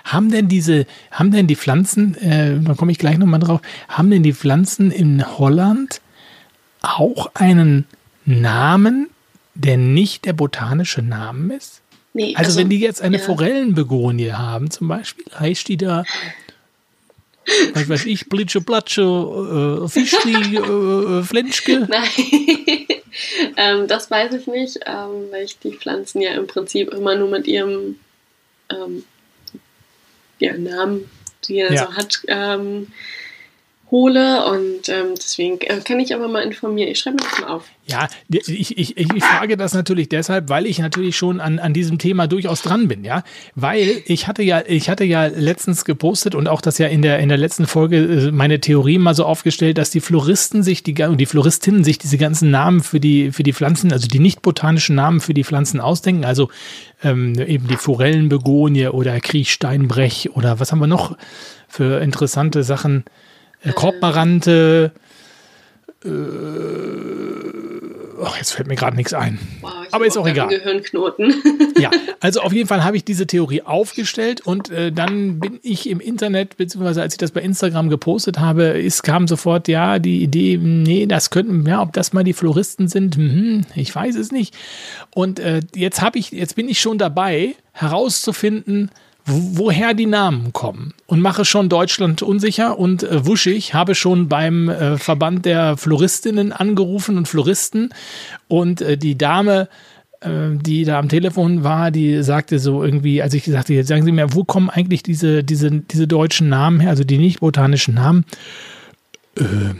Haben denn diese, haben denn die Pflanzen, äh, da komme ich gleich nochmal drauf, haben denn die Pflanzen in Holland auch einen Namen, der nicht der botanische Name ist? Nee, also, also wenn die jetzt eine ja. Forellenbegonie haben zum Beispiel, heißt die da was weiß ich, Blitsche, Platsche, äh, Fischli, äh, Flenschke? Nein, ähm, das weiß ich nicht, ähm, weil ich die Pflanzen ja im Prinzip immer nur mit ihrem ähm, ja, Namen, die er ja. so hat, ähm, hole und ähm, deswegen äh, kann ich aber mal informieren. Ich schreibe mir das mal auf. Ja, ich, ich, ich frage das natürlich deshalb, weil ich natürlich schon an, an diesem Thema durchaus dran bin, ja. Weil ich hatte ja, ich hatte ja letztens gepostet und auch das ja in der, in der letzten Folge äh, meine Theorie mal so aufgestellt, dass die Floristen sich, die, die Floristinnen sich diese ganzen Namen für die, für die Pflanzen, also die nicht botanischen Namen für die Pflanzen ausdenken. Also ähm, eben die Forellenbegonie oder Kriechsteinbrech oder was haben wir noch für interessante Sachen? Äh, Korbmarante. Äh, oh, jetzt fällt mir gerade nichts ein. Wow, Aber ist auch egal. Gehirnknoten. ja, also auf jeden Fall habe ich diese Theorie aufgestellt und äh, dann bin ich im Internet, beziehungsweise als ich das bei Instagram gepostet habe, ist, kam sofort ja die Idee, nee, das könnten, ja, ob das mal die Floristen sind, hm, ich weiß es nicht. Und äh, jetzt habe ich, jetzt bin ich schon dabei, herauszufinden, woher die Namen kommen und mache schon Deutschland unsicher und äh, wuschig, habe schon beim äh, Verband der Floristinnen angerufen und Floristen und äh, die Dame, äh, die da am Telefon war, die sagte so irgendwie, als ich gesagt jetzt sagen Sie mir, wo kommen eigentlich diese, diese, diese deutschen Namen her, also die nicht botanischen Namen? Äh,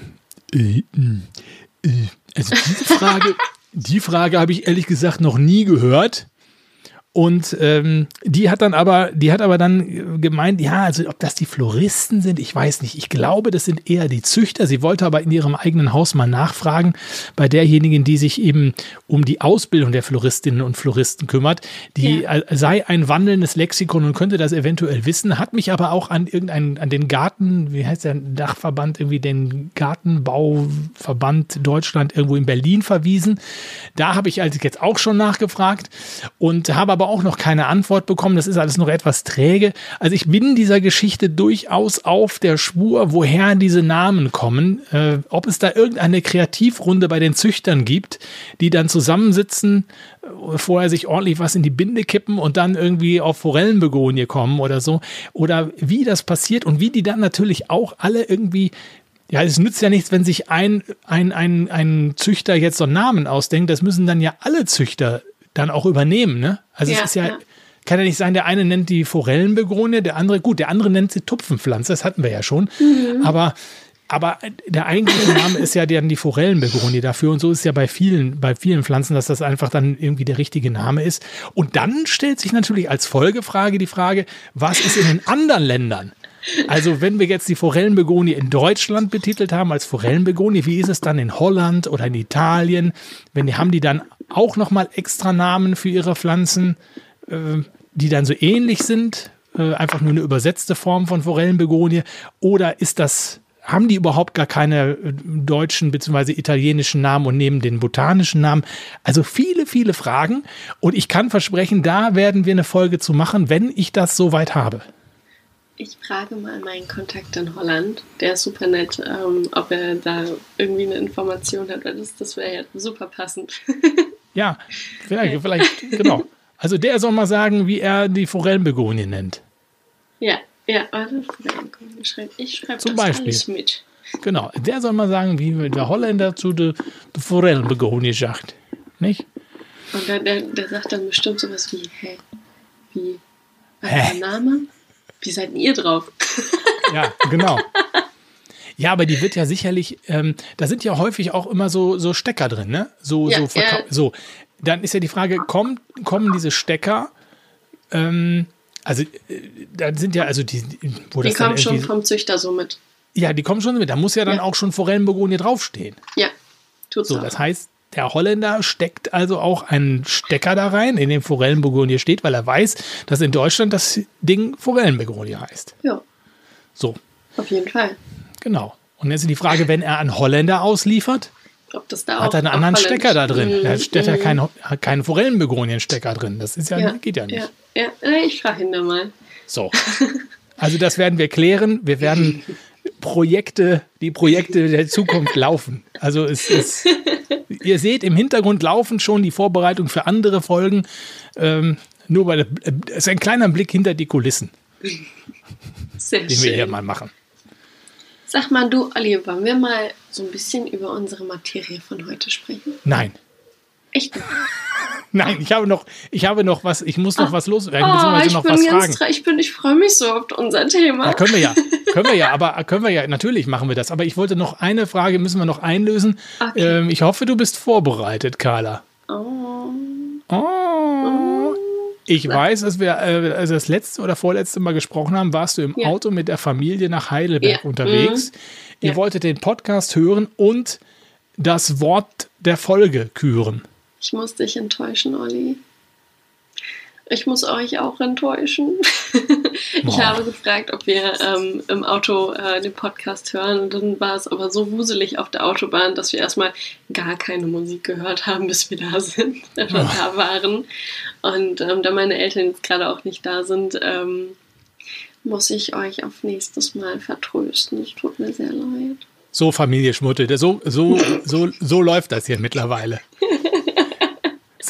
äh, also diese Frage, die Frage habe ich ehrlich gesagt noch nie gehört. Und ähm, die hat dann aber, die hat aber dann gemeint, ja, also ob das die Floristen sind, ich weiß nicht. Ich glaube, das sind eher die Züchter. Sie wollte aber in ihrem eigenen Haus mal nachfragen bei derjenigen, die sich eben um die Ausbildung der Floristinnen und Floristen kümmert. Die ja. sei ein wandelndes Lexikon und könnte das eventuell wissen, hat mich aber auch an irgendeinen, an den Garten, wie heißt der Dachverband, irgendwie den Gartenbauverband Deutschland irgendwo in Berlin verwiesen. Da habe ich also jetzt auch schon nachgefragt und habe aber auch noch keine Antwort bekommen. Das ist alles noch etwas träge. Also ich bin dieser Geschichte durchaus auf der Spur, woher diese Namen kommen. Äh, ob es da irgendeine Kreativrunde bei den Züchtern gibt, die dann zusammensitzen, äh, vorher sich ordentlich was in die Binde kippen und dann irgendwie auf Forellenbegonie kommen oder so. Oder wie das passiert und wie die dann natürlich auch alle irgendwie ja, es nützt ja nichts, wenn sich ein, ein, ein, ein Züchter jetzt so einen Namen ausdenkt. Das müssen dann ja alle Züchter dann auch übernehmen, ne? Also ja, es ist ja, ja, kann ja nicht sein, der eine nennt die Forellenbegonie, der andere, gut, der andere nennt sie Tupfenpflanze, das hatten wir ja schon. Mhm. Aber, aber der eigentliche Name ist ja dann die Forellenbegonie dafür und so ist ja bei vielen, bei vielen Pflanzen, dass das einfach dann irgendwie der richtige Name ist. Und dann stellt sich natürlich als Folgefrage die Frage, was ist in den anderen Ländern? Also wenn wir jetzt die Forellenbegonie in Deutschland betitelt haben als Forellenbegonie, wie ist es dann in Holland oder in Italien? Wenn die haben die dann auch nochmal extra Namen für ihre Pflanzen, äh, die dann so ähnlich sind, äh, einfach nur eine übersetzte Form von Forellenbegonie? Oder ist das, haben die überhaupt gar keine äh, deutschen bzw. italienischen Namen und nehmen den botanischen Namen? Also viele, viele Fragen. Und ich kann versprechen, da werden wir eine Folge zu machen, wenn ich das soweit habe. Ich frage mal meinen Kontakt in Holland. Der ist super nett, ähm, ob er da irgendwie eine Information hat, weil das, das wäre ja super passend. Ja, vielleicht, vielleicht, genau. Also der soll mal sagen, wie er die Forellenbegonie nennt. Ja, ja, warte, ich schreibe, ich schreibe Zum das Beispiel. alles mit. Genau, der soll mal sagen, wie der Holländer zu der, der Forellenbegonie sagt. Nicht? Und der, der, der sagt dann bestimmt sowas wie, hä, wie, was der Name? Wie seid ihr drauf? Ja, genau. Ja, aber die wird ja sicherlich, ähm, da sind ja häufig auch immer so, so Stecker drin, ne? So, ja, so, ja. so. Dann ist ja die Frage, kommen, kommen diese Stecker, ähm, also äh, da sind ja, also die, wo die das kommen schon vom Züchter so mit. Ja, die kommen schon mit. Da muss ja dann ja. auch schon Forellenbegonie draufstehen. Ja, tut's So, auch. das heißt, der Holländer steckt also auch einen Stecker da rein, in dem Forellenbegonie steht, weil er weiß, dass in Deutschland das Ding Forellenbegonie heißt. Ja. So. Auf jeden Fall. Genau. Und jetzt ist die Frage, wenn er einen Holländer ausliefert, da hat er einen anderen Stecker da drin. Mhm. Da steht ja Mhm. kein, keinen Forellenbegonien-Stecker drin. Das ist ja, Ja, geht ja nicht. Ja, ja. Äh, ich frage ihn da mal. So. Also das werden wir klären. Wir werden Projekte, die Projekte der Zukunft laufen. Also es ist, ihr seht im Hintergrund laufen schon die Vorbereitung für andere Folgen. Ähm, nur bei der, es ist ein kleiner Blick hinter die Kulissen, Sehr den wir hier schön. mal machen. Sag mal, du, Olli, wollen wir mal so ein bisschen über unsere Materie von heute sprechen? Nein. Echt? nicht? Nein, ich habe noch, ich habe noch was, ich muss noch was loswerden, Oh, beziehungsweise ich noch bin was ganz fragen. ich bin, ich freue mich so auf unser Thema. Ja, können wir ja. Können wir ja, aber können wir ja, natürlich machen wir das. Aber ich wollte noch eine Frage, müssen wir noch einlösen. Okay. Ähm, ich hoffe, du bist vorbereitet, Carla. Oh. Oh. Ich weiß, dass wir äh, also das letzte oder vorletzte Mal gesprochen haben, warst du im Ja. Auto mit der Familie nach Heidelberg Ja. unterwegs. Ihr Ja. wolltet den Podcast hören und das Wort der Folge küren. Ich muss dich enttäuschen, Olli. Ich muss euch auch enttäuschen. ich Boah. habe gefragt, ob wir ähm, im Auto äh, den Podcast hören. Und dann war es aber so wuselig auf der Autobahn, dass wir erstmal gar keine Musik gehört haben, bis wir da sind, äh, da waren. Und ähm, da meine Eltern jetzt gerade auch nicht da sind, ähm, muss ich euch auf nächstes Mal vertrösten. Es tut mir sehr leid. So, Familie Schmutte, so, so, so, so läuft das hier mittlerweile.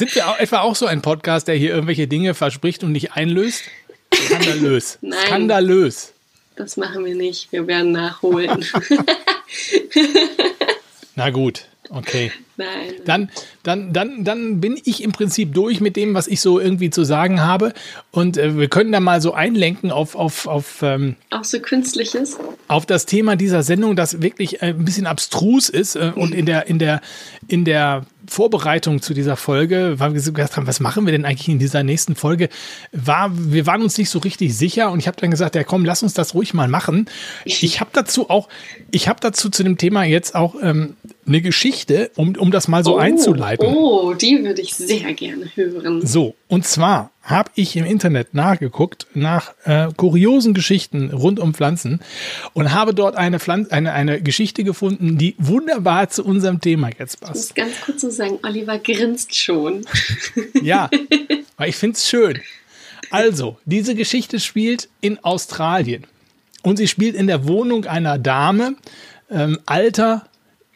Sind wir auch, etwa auch so ein Podcast, der hier irgendwelche Dinge verspricht und nicht einlöst? Skandalös. Nein. Skandalös. Das machen wir nicht. Wir werden nachholen. Na gut, okay. Nein. Dann, dann, dann, dann bin ich im Prinzip durch mit dem, was ich so irgendwie zu sagen habe. Und äh, wir können da mal so einlenken auf, auf, auf, ähm, Auch so künstliches. auf das Thema dieser Sendung, das wirklich äh, ein bisschen abstrus ist. Äh, und in der, in der, in der Vorbereitung zu dieser Folge, weil wir gedacht haben, was machen wir denn eigentlich in dieser nächsten Folge, war, wir waren uns nicht so richtig sicher und ich habe dann gesagt, ja komm, lass uns das ruhig mal machen. Ich habe dazu auch, ich habe dazu zu dem Thema jetzt auch ähm, eine Geschichte, um, um das mal so einzuleiten. Oh, die würde ich sehr gerne hören. So, und zwar habe ich im Internet nachgeguckt nach äh, kuriosen Geschichten rund um Pflanzen und habe dort eine, Pflanz eine, eine Geschichte gefunden, die wunderbar zu unserem Thema jetzt Ich passt. muss ganz kurz so sagen, Oliver grinst schon. Ja, weil ich finde es schön. Also, diese Geschichte spielt in Australien und sie spielt in der Wohnung einer Dame. Ähm, Alter,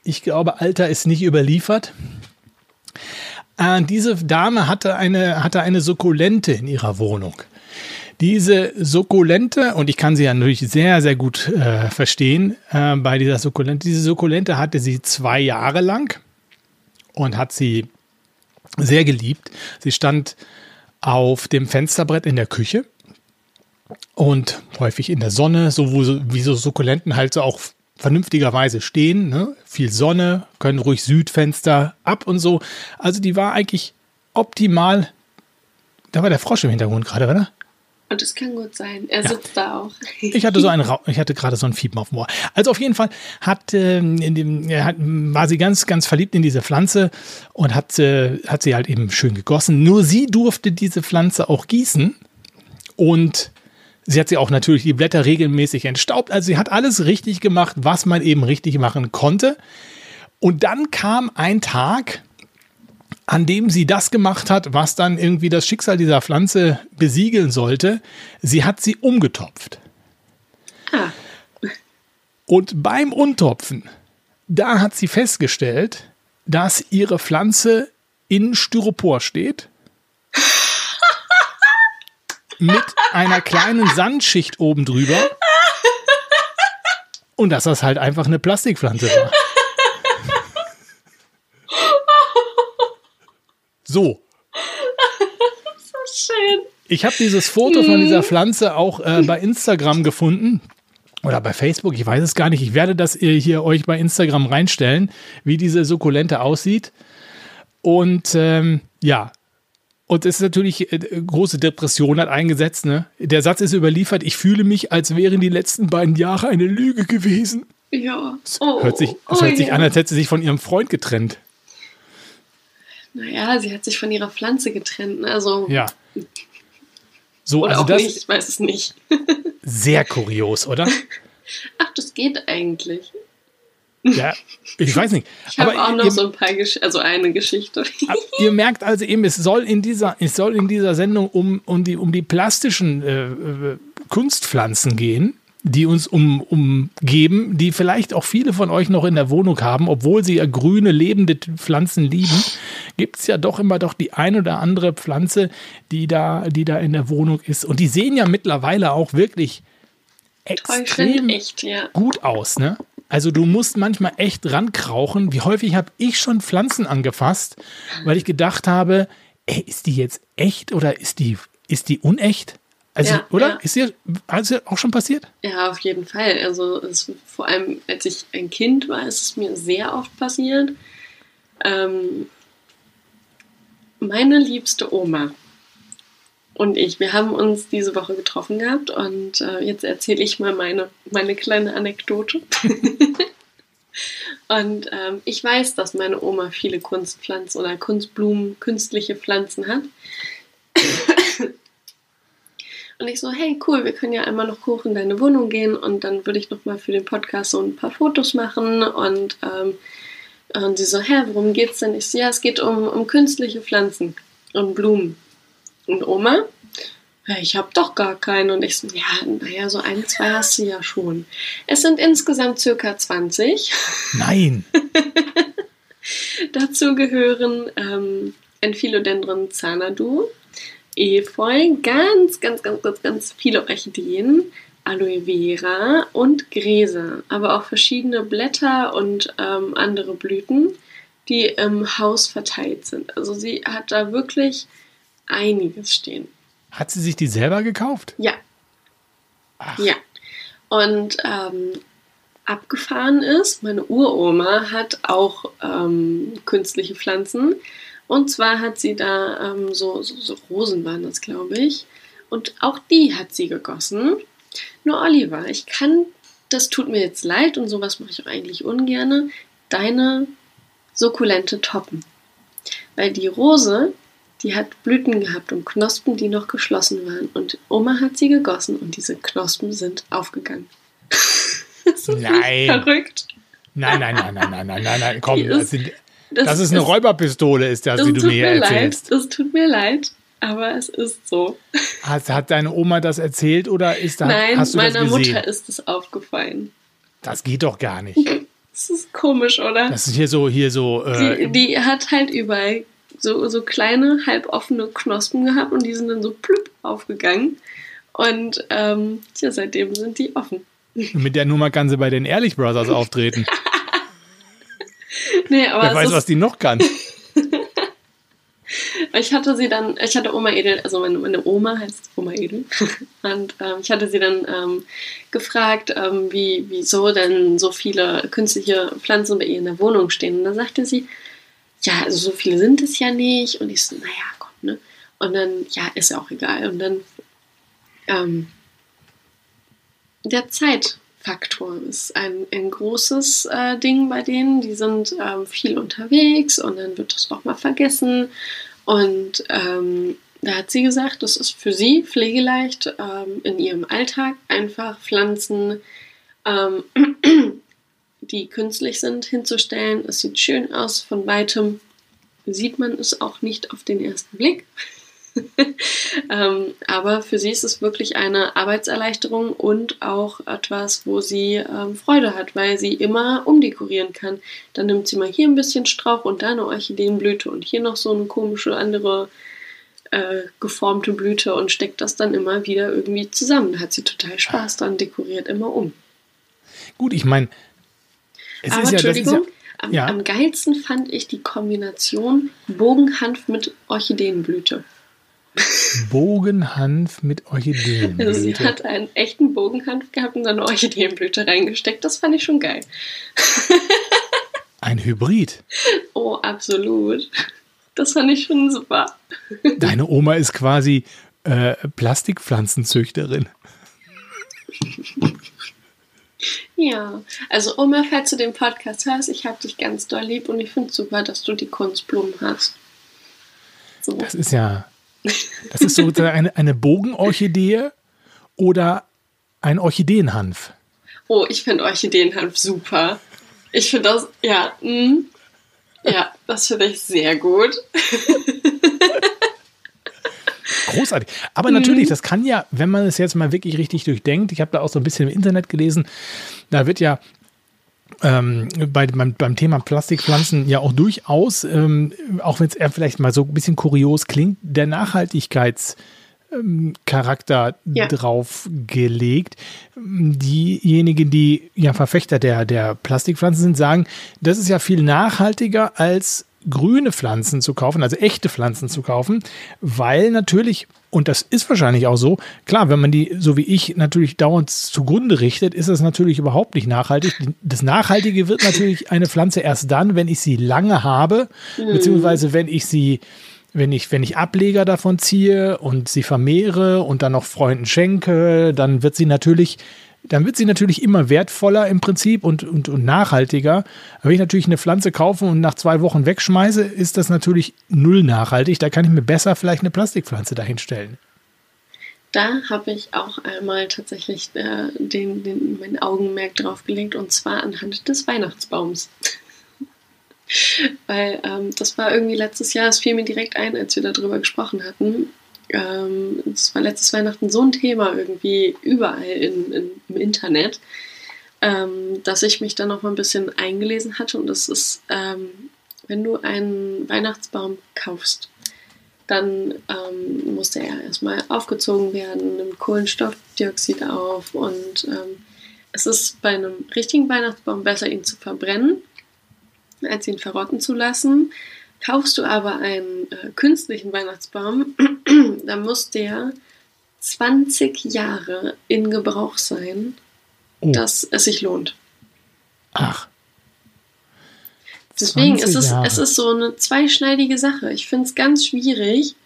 ich glaube, Alter ist nicht überliefert. Äh, diese Dame hatte eine, hatte eine Sukkulente in ihrer Wohnung. Diese Sukkulente, und ich kann sie ja natürlich sehr, sehr gut äh, verstehen äh, bei dieser Sukkulente, diese Sukkulente hatte sie zwei Jahre lang und hat sie sehr geliebt. Sie stand auf dem Fensterbrett in der Küche und häufig in der Sonne, so wie so Sukkulenten halt so auch vernünftigerweise stehen. Ne? Viel Sonne, können ruhig Südfenster ab und so. Also die war eigentlich optimal. Da war der Frosch im Hintergrund gerade, oder? Und es kann gut sein. Er sitzt da auch. Ich hatte so einen, Ra ich hatte gerade so ein Fiepen auf dem Ohr. Also auf jeden Fall hat, ähm, in dem, hat, war sie ganz, ganz verliebt in diese Pflanze und hat, äh, hat sie halt eben schön gegossen. Nur sie durfte diese Pflanze auch gießen und sie hat sie auch natürlich die Blätter regelmäßig entstaubt. Also sie hat alles richtig gemacht, was man eben richtig machen konnte. Und dann kam ein Tag, an dem sie das gemacht hat, was dann irgendwie das Schicksal dieser Pflanze besiegeln sollte. Sie hat sie umgetopft. Ah, Und beim Untopfen, da hat sie festgestellt, dass ihre Pflanze in Styropor steht. Mit einer kleinen Sandschicht oben drüber. Und dass das halt einfach eine Plastikpflanze war. So, schön. Ich habe dieses Foto von dieser Pflanze auch äh, bei Instagram gefunden. Oder bei Facebook, ich weiß es gar nicht. Ich werde das äh, hier euch bei Instagram reinstellen, wie diese Sukkulente aussieht. Und ähm, ja, und es ist natürlich, äh, große Depression hat eingesetzt. Ne? Der Satz ist überliefert, ich fühle mich, als wären die letzten beiden Jahre eine Lüge gewesen. Ja. Es Oh, hört sich, es oh hört sich ja. an, als hätte sie sich von ihrem Freund getrennt. Naja, sie hat sich von ihrer Pflanze getrennt. Ne? Also. Ja. So, oder also auch das nicht, ich weiß es nicht. sehr kurios, oder? Ach, das geht eigentlich. Ja, ich weiß nicht. Ich habe auch noch ihr, so ein paar Gesch also eine Geschichte. ihr merkt also eben, es soll in dieser, es soll in dieser Sendung um, um, die, um die plastischen äh, äh Kunstpflanzen gehen die uns um, umgeben, die vielleicht auch viele von euch noch in der Wohnung haben, obwohl sie ja grüne, lebende Pflanzen lieben, gibt es ja doch immer doch die ein oder andere Pflanze, die da, die da in der Wohnung ist. Und die sehen ja mittlerweile auch wirklich extrem echt, ja. gut aus, ne? Also du musst manchmal echt rankrauchen. Wie häufig habe ich schon Pflanzen angefasst, weil ich gedacht habe, ey, ist die jetzt echt oder ist die, ist die unecht? Also, ja, oder? Ja. Ist dir also auch schon passiert? Ja, auf jeden Fall. Also, es, vor allem, als ich ein Kind war, ist es mir sehr oft passiert. Ähm, meine liebste Oma und ich, wir haben uns diese Woche getroffen gehabt und äh, jetzt erzähle ich mal meine, meine kleine Anekdote. und ähm, ich weiß, dass meine Oma viele Kunstpflanzen oder Kunstblumen, künstliche Pflanzen hat. Und ich so, hey, cool, wir können ja einmal noch hoch in deine Wohnung gehen und dann würde ich noch mal für den Podcast so ein paar Fotos machen. Und, ähm, und sie so, hä, worum geht's denn? Ich so, ja, es geht um, um künstliche Pflanzen und Blumen. Und Oma, ja, ich habe doch gar keine. Und ich so, ja, naja, so ein, zwei hast du ja schon. Es sind insgesamt circa 20. Nein. Dazu gehören ähm, Enphilodendron Xanadu, Efeu, ganz, ganz, ganz, ganz, ganz viele Orchideen, Aloe Vera und Gräser, aber auch verschiedene Blätter und ähm, andere Blüten, die im Haus verteilt sind. Also sie hat da wirklich einiges stehen. Hat sie sich die selber gekauft? Ja. Ach. Ja. Und ähm, abgefahren ist, meine Uroma hat auch ähm, künstliche Pflanzen und zwar hat sie da ähm, so, so, so Rosen waren das, glaube ich. Und auch die hat sie gegossen. Nur Oliver, ich kann, das tut mir jetzt leid und sowas mache ich auch eigentlich ungerne, deine Sukkulente toppen. Weil die Rose, die hat Blüten gehabt und Knospen, die noch geschlossen waren. Und Oma hat sie gegossen und diese Knospen sind aufgegangen. nein. Verrückt. Nein, nein, nein, nein, nein, nein, nein, nein, komm. Das sind, das, das ist eine Räuberpistole, ist das, das die du mir, mir erzählst. Leid, das tut mir leid, aber es ist so. Hat, hat deine Oma das erzählt oder ist da, Nein, hast du meiner das gesehen? Mutter ist es aufgefallen. Das geht doch gar nicht. Das ist komisch, oder? Das ist hier so, hier so. Äh, die, die hat halt überall so, so kleine, halboffene Knospen gehabt und die sind dann so plüpp aufgegangen. Und ähm, tja, seitdem sind die offen. Mit der Nummer kann sie bei den Ehrlich Brothers auftreten. nee, aber Wer weiß, was die noch kann. ich hatte sie dann, ich hatte Oma Edel, also meine, meine Oma heißt Oma Edel. Und ähm, ich hatte sie dann ähm, gefragt, ähm, wie, wieso denn so viele künstliche Pflanzen bei ihr in der Wohnung stehen. Und dann sagte sie, ja, also so viele sind es ja nicht. Und ich so, naja, Gott, ne? Und dann, ja, ist ja auch egal. Und dann ähm, der Zeit Faktor ist ein, ein großes äh, Ding bei denen. Die sind ähm, viel unterwegs und dann wird das auch mal vergessen. Und ähm, da hat sie gesagt, das ist für sie pflegeleicht ähm, in ihrem Alltag einfach Pflanzen, ähm, die künstlich sind, hinzustellen. Es sieht schön aus von weitem. Sieht man es auch nicht auf den ersten Blick. ähm, aber für sie ist es wirklich eine Arbeitserleichterung und auch etwas, wo sie ähm, Freude hat, weil sie immer umdekorieren kann. Dann nimmt sie mal hier ein bisschen Strauch und da eine Orchideenblüte und hier noch so eine komische andere äh, geformte Blüte und steckt das dann immer wieder irgendwie zusammen. Da hat sie total Spaß dran, dekoriert immer um. Gut, ich meine, es aber ist ja, Entschuldigung, ja, am, am geilsten fand ich die Kombination Bogenhanf mit Orchideenblüte. Bogenhanf mit Orchideenblüte. Also sie hat einen echten Bogenhanf gehabt und dann eine Orchideenblüte reingesteckt. Das fand ich schon geil. Ein Hybrid. Oh, absolut. Das fand ich schon super. Deine Oma ist quasi äh, Plastikpflanzenzüchterin. Ja, also Oma, falls du den Podcast hörst, ich habe dich ganz doll lieb und ich finde es super, dass du die Kunstblumen hast. So. Das ist ja, das ist so eine, eine Bogenorchidee oder ein Orchideenhanf. Oh, ich finde Orchideenhanf super. Ich finde das, ja, mh, mm, ja, das finde ich sehr gut. Großartig. Aber mhm. natürlich, das kann ja, wenn man es jetzt mal wirklich richtig durchdenkt, ich habe da auch so ein bisschen im Internet gelesen, da wird ja ähm, bei, beim, beim, Thema Plastikpflanzen ja auch durchaus, ähm, auch wenn es eher vielleicht mal so ein bisschen kurios klingt, der Nachhaltigkeits- Charakter ja. drauf gelegt. Diejenigen, die ja Verfechter der, der Plastikpflanzen sind, sagen, das ist ja viel nachhaltiger als grüne Pflanzen zu kaufen, also echte Pflanzen zu kaufen, weil natürlich, und das ist wahrscheinlich auch so, klar, wenn man die, so wie ich, natürlich dauernd zugrunde richtet, ist das natürlich überhaupt nicht nachhaltig. Das Nachhaltige wird natürlich eine Pflanze erst dann, wenn ich sie lange habe, mhm. beziehungsweise wenn ich sie wenn ich, wenn ich Ableger davon ziehe und sie vermehre und dann noch Freunden schenke, dann wird sie natürlich dann wird sie natürlich immer wertvoller im Prinzip und, und, und nachhaltiger. Aber wenn ich natürlich eine Pflanze kaufe und nach zwei Wochen wegschmeiße, ist das natürlich null nachhaltig. Da kann ich mir besser vielleicht eine Plastikpflanze dahinstellen. Da habe ich auch einmal tatsächlich äh, den, den, mein Augenmerk drauf gelegt und zwar anhand des Weihnachtsbaums. Weil ähm, das war irgendwie letztes Jahr, es fiel mir direkt ein, als wir darüber gesprochen hatten ähm, das war letztes Weihnachten so ein Thema irgendwie überall in, in, im Internet, ähm, dass ich mich dann noch mal ein bisschen eingelesen hatte. Und das ist, ähm, wenn du einen Weihnachtsbaum kaufst, dann ähm, muss der ja erstmal aufgezogen werden, nimmt Kohlenstoffdioxid auf und ähm, es ist bei einem richtigen Weihnachtsbaum besser, ihn zu verbrennen, als ihn verrotten zu lassen. Kaufst du aber einen äh, künstlichen Weihnachtsbaum, dann muss der 20 Jahre in Gebrauch sein, oh. dass es sich lohnt. Ach. Deswegen ist es, es ist so eine zweischneidige Sache. Ich finde es ganz schwierig.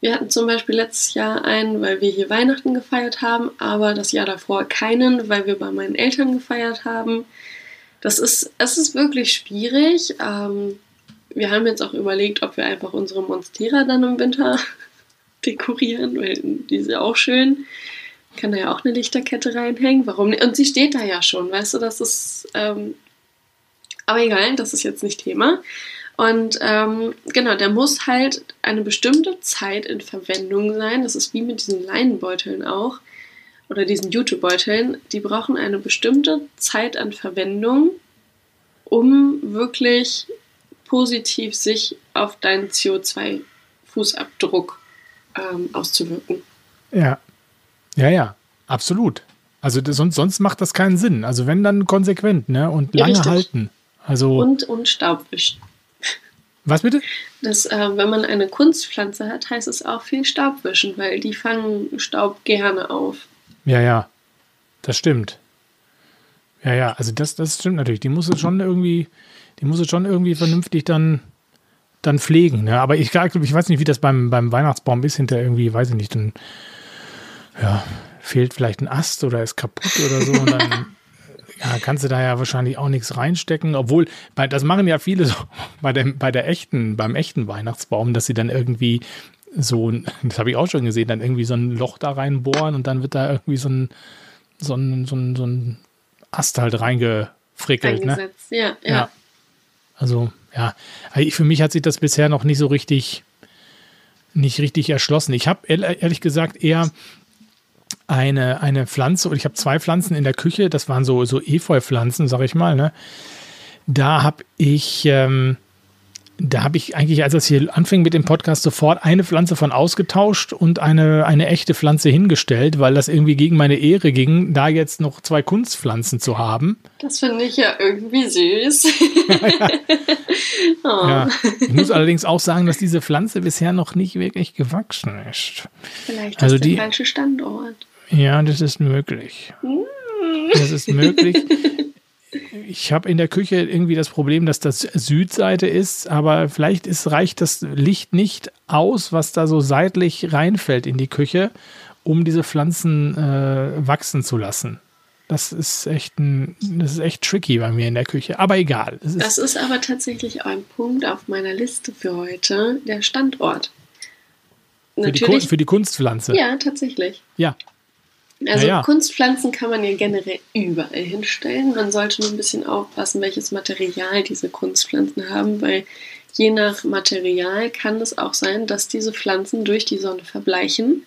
Wir hatten zum Beispiel letztes Jahr einen, weil wir hier Weihnachten gefeiert haben, aber das Jahr davor keinen, weil wir bei meinen Eltern gefeiert haben. Das ist, es ist wirklich schwierig. Ähm, wir haben jetzt auch überlegt, ob wir einfach unsere Monstera dann im Winter dekorieren, weil die ist ja auch schön. Kann da ja auch eine Lichterkette reinhängen. Warum nicht? Und sie steht da ja schon, weißt du, das ist. Ähm, aber egal, das ist jetzt nicht Thema. Und ähm, genau, der muss halt eine bestimmte Zeit in Verwendung sein. Das ist wie mit diesen Leinenbeuteln auch. Oder diesen Jutebeuteln. Die brauchen eine bestimmte Zeit an Verwendung, um wirklich positiv sich auf deinen CO2-Fußabdruck ähm, auszuwirken. Ja, ja, ja, absolut. Also das, sonst, sonst macht das keinen Sinn. Also wenn dann konsequent, ne? Und lange ja, halten. Also und, und Staubwischen. Was bitte? Das, äh, wenn man eine Kunstpflanze hat, heißt es auch viel Staubwischen, weil die fangen Staub gerne auf. Ja, ja. Das stimmt. Ja, ja, also das, das stimmt natürlich. Die muss es schon irgendwie, die muss es schon irgendwie vernünftig dann, dann pflegen. Ne? Aber ich, ich weiß nicht, wie das beim, beim Weihnachtsbaum ist, hinter irgendwie, weiß ich nicht, dann ja, fehlt vielleicht ein Ast oder ist kaputt oder so. Und dann ja, kannst du da ja wahrscheinlich auch nichts reinstecken. Obwohl, bei, das machen ja viele so bei, dem, bei der echten, beim echten Weihnachtsbaum, dass sie dann irgendwie so, das habe ich auch schon gesehen, dann irgendwie so ein Loch da reinbohren und dann wird da irgendwie so ein, so ein, so ein, so ein Ast halt reingefrickelt. Ne? Ja, ja, ja. Also, ja, für mich hat sich das bisher noch nicht so richtig, nicht richtig erschlossen. Ich habe ehrlich gesagt eher eine, eine Pflanze, oder ich habe zwei Pflanzen in der Küche, das waren so, so Efeu-Pflanzen, sag ich mal, ne? Da habe ich ähm, da habe ich eigentlich, als es hier anfing mit dem Podcast, sofort eine Pflanze von ausgetauscht und eine, eine echte Pflanze hingestellt, weil das irgendwie gegen meine Ehre ging, da jetzt noch zwei Kunstpflanzen zu haben. Das finde ich ja irgendwie süß. ja. oh. ja. Ich muss allerdings auch sagen, dass diese Pflanze bisher noch nicht wirklich gewachsen ist. Vielleicht also ist der falsche Standort. Ja, das ist möglich. Mm. Das ist möglich. ich habe in der Küche irgendwie das Problem, dass das Südseite ist, aber vielleicht ist, reicht das Licht nicht aus, was da so seitlich reinfällt in die Küche, um diese Pflanzen äh, wachsen zu lassen. Das ist echt ein, das ist echt tricky bei mir in der Küche. Aber egal. Ist das ist aber tatsächlich ein Punkt auf meiner Liste für heute, der Standort. Für die, für die, Kunstpflanze. Ja, tatsächlich. Ja. Also ja. Kunstpflanzen kann man ja generell überall hinstellen. Man sollte nur ein bisschen aufpassen, welches Material diese Kunstpflanzen haben, weil je nach Material kann es auch sein, dass diese Pflanzen durch die Sonne verbleichen.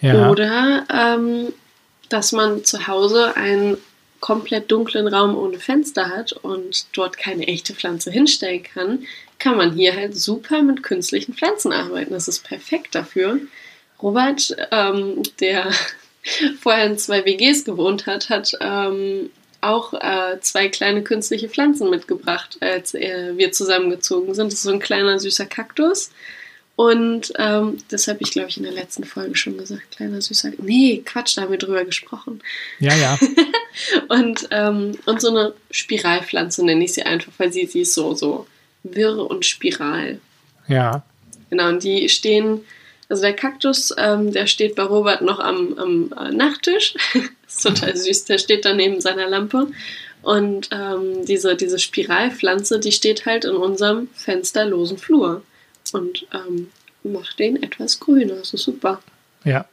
Ja. Oder ähm, dass man zu Hause einen komplett dunklen Raum ohne Fenster hat und dort keine echte Pflanze hinstellen kann, kann man hier halt super mit künstlichen Pflanzen arbeiten. Das ist perfekt dafür. Robert, ähm, der vorher in zwei WGs gewohnt hat, hat ähm, auch äh, zwei kleine künstliche Pflanzen mitgebracht, als äh, wir zusammengezogen sind. Das ist so ein kleiner süßer Kaktus. Und ähm, das habe ich, glaube ich, in der letzten Folge schon gesagt. Kleiner süßer. Nee, Quatsch, da haben wir drüber gesprochen. Ja, ja. und, ähm, und so eine Spiralpflanze nenne ich sie einfach, weil sie, sie ist so, so wirr und spiral. Ja. Genau, und die stehen also der Kaktus, ähm, der steht bei Robert noch am, am äh, Nachttisch. ist total süß. Der steht da neben seiner Lampe. Und ähm, diese, diese Spiralpflanze, die steht halt in unserem fensterlosen Flur. Und ähm, macht den etwas grüner. Das ist super. Ja.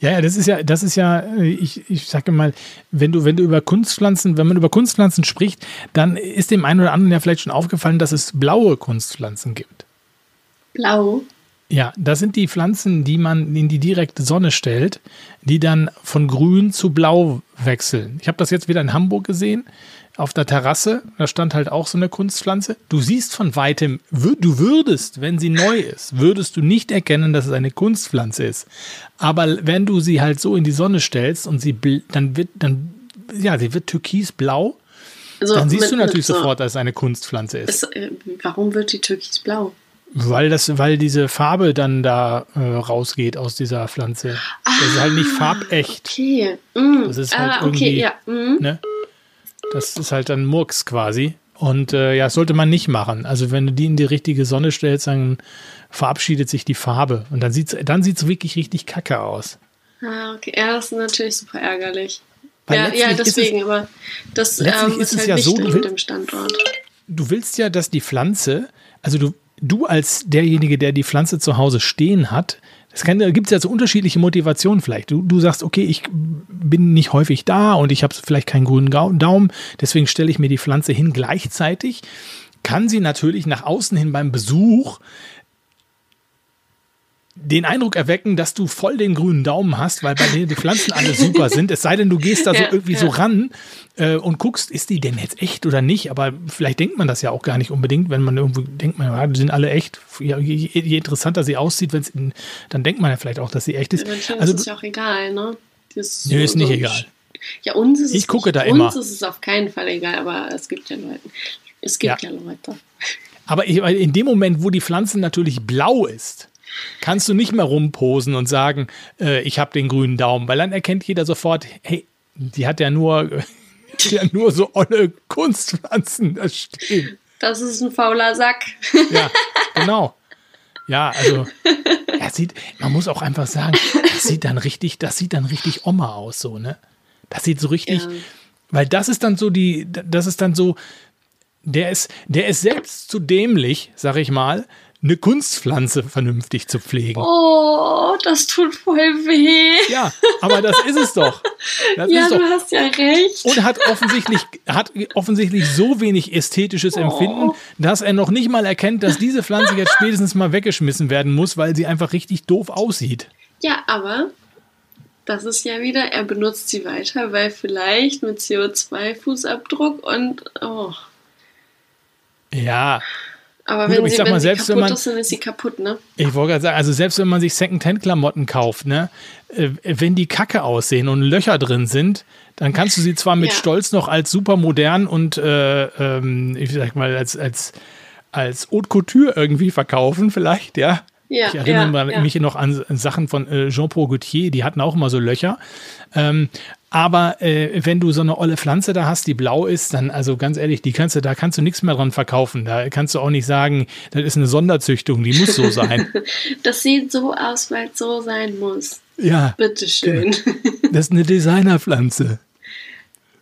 Ja, ja, das ist ja, das ist ja, äh, ich, ich sage mal, wenn du, wenn du über Kunstpflanzen, wenn man über Kunstpflanzen spricht, dann ist dem einen oder anderen ja vielleicht schon aufgefallen, dass es blaue Kunstpflanzen gibt. Blau? Ja, das sind die Pflanzen, die man in die direkte Sonne stellt, die dann von grün zu blau wechseln. Ich habe das jetzt wieder in Hamburg gesehen, auf der Terrasse. Da stand halt auch so eine Kunstpflanze. Du siehst von weitem, du würdest, wenn sie neu ist, würdest du nicht erkennen, dass es eine Kunstpflanze ist. Aber wenn du sie halt so in die Sonne stellst und sie dann wird, dann, ja, sie wird türkisblau, also dann siehst du natürlich so, sofort, dass es eine Kunstpflanze ist. ist äh, warum wird die türkisblau? Weil das, weil diese Farbe dann da äh, rausgeht aus dieser Pflanze. Ah, das ist halt nicht ah, farbecht. Okay. Mm. Das ist halt ah, okay, irgendwie. Ja. Mm. Ne? Das ist halt dann Murks quasi. Und äh, ja, das sollte man nicht machen. Also wenn du die in die richtige Sonne stellst, dann verabschiedet sich die Farbe. Und dann sieht es dann sieht's wirklich richtig kacke aus. Ah, okay. Ja, das ist natürlich super ärgerlich. ja, ja, deswegen, es, aber das ähm, ist, ist halt ja so, mit dem Standort. Du willst ja, dass die Pflanze, also du, du als derjenige, der die Pflanze zu Hause stehen hat, es gibt es ja so unterschiedliche Motivationen vielleicht. Du, du sagst, okay, ich bin nicht häufig da und ich habe vielleicht keinen grünen Daumen, deswegen stelle ich mir die Pflanze hin. Gleichzeitig kann sie natürlich nach außen hin beim Besuch den Eindruck erwecken, dass du voll den grünen Daumen hast, weil bei dir die Pflanzen alle super sind. Es sei denn, du gehst da so ja, irgendwie ja. so ran äh, und guckst, ist die denn jetzt echt oder nicht? Aber vielleicht denkt man das ja auch gar nicht unbedingt, wenn man irgendwo denkt, man, ja, die sind alle echt. Ja, je, je, interessanter sie aussieht, wenn's in, dann denkt man ja vielleicht auch, dass sie echt ist. Ja, also, ist ja auch egal, ne? Das Nö, ist nicht so egal. Ja, uns ist ich es, gucke da uns immer. Uns ist es auf keinen Fall egal, aber es gibt ja Leute. Es gibt ja, Leute. Aber in dem Moment, wo die Pflanze natürlich blau ist, kannst du nicht mehr rumposen und sagen, äh, ich habe den grünen Daumen, weil dann erkennt jeder sofort, hey, die hat ja nur, ja nur so olle Kunstpflanzen da stehen. Das ist ein fauler Sack. Ja, genau. Ja, also er sieht, man muss auch einfach sagen, das sieht dann richtig, das sieht dann richtig Oma aus, so, ne? Das sieht so richtig, ja. weil das ist dann so die, das ist dann so, der ist, der ist selbst zu dämlich, sag ich mal, eine Kunstpflanze vernünftig zu pflegen. Oh, das tut voll weh. Ja, aber das ist es doch. Das ja, doch. du hast ja recht. Und hat offensichtlich, hat offensichtlich so wenig ästhetisches oh. Empfinden, dass er noch nicht mal erkennt, dass diese Pflanze jetzt spätestens mal weggeschmissen werden muss, weil sie einfach richtig doof aussieht. Ja, aber das ist ja wieder, er benutzt sie weiter, weil vielleicht mit CO2-Fußabdruck und oh. Ja, aber Gut, wenn, aber sie, wenn mal, sie kaputt man, ist, dann ist sie kaputt, ne? Ich wollte gerade sagen, also selbst wenn man sich Secondhand-Klamotten kauft, ne, äh, wenn die kacke aussehen und Löcher drin sind, dann kannst du sie zwar mit ja. Stolz noch als super modern und äh, ähm, ich sag mal als als als Haute Couture irgendwie verkaufen, vielleicht, ja. Ja, ich erinnere ja, mich noch an Sachen von äh, Jean-Paul Gaultier, die hatten auch immer so Löcher. Ähm, aber äh, wenn du so eine olle Pflanze da hast, die blau ist, dann, also ganz ehrlich, die kannst du, da kannst du nichts mehr dran verkaufen. Da kannst du auch nicht sagen, das ist eine Sonderzüchtung, die muss so sein. das sieht so aus, weil es so sein muss. Ja. Bitteschön. Das ist eine Designerpflanze.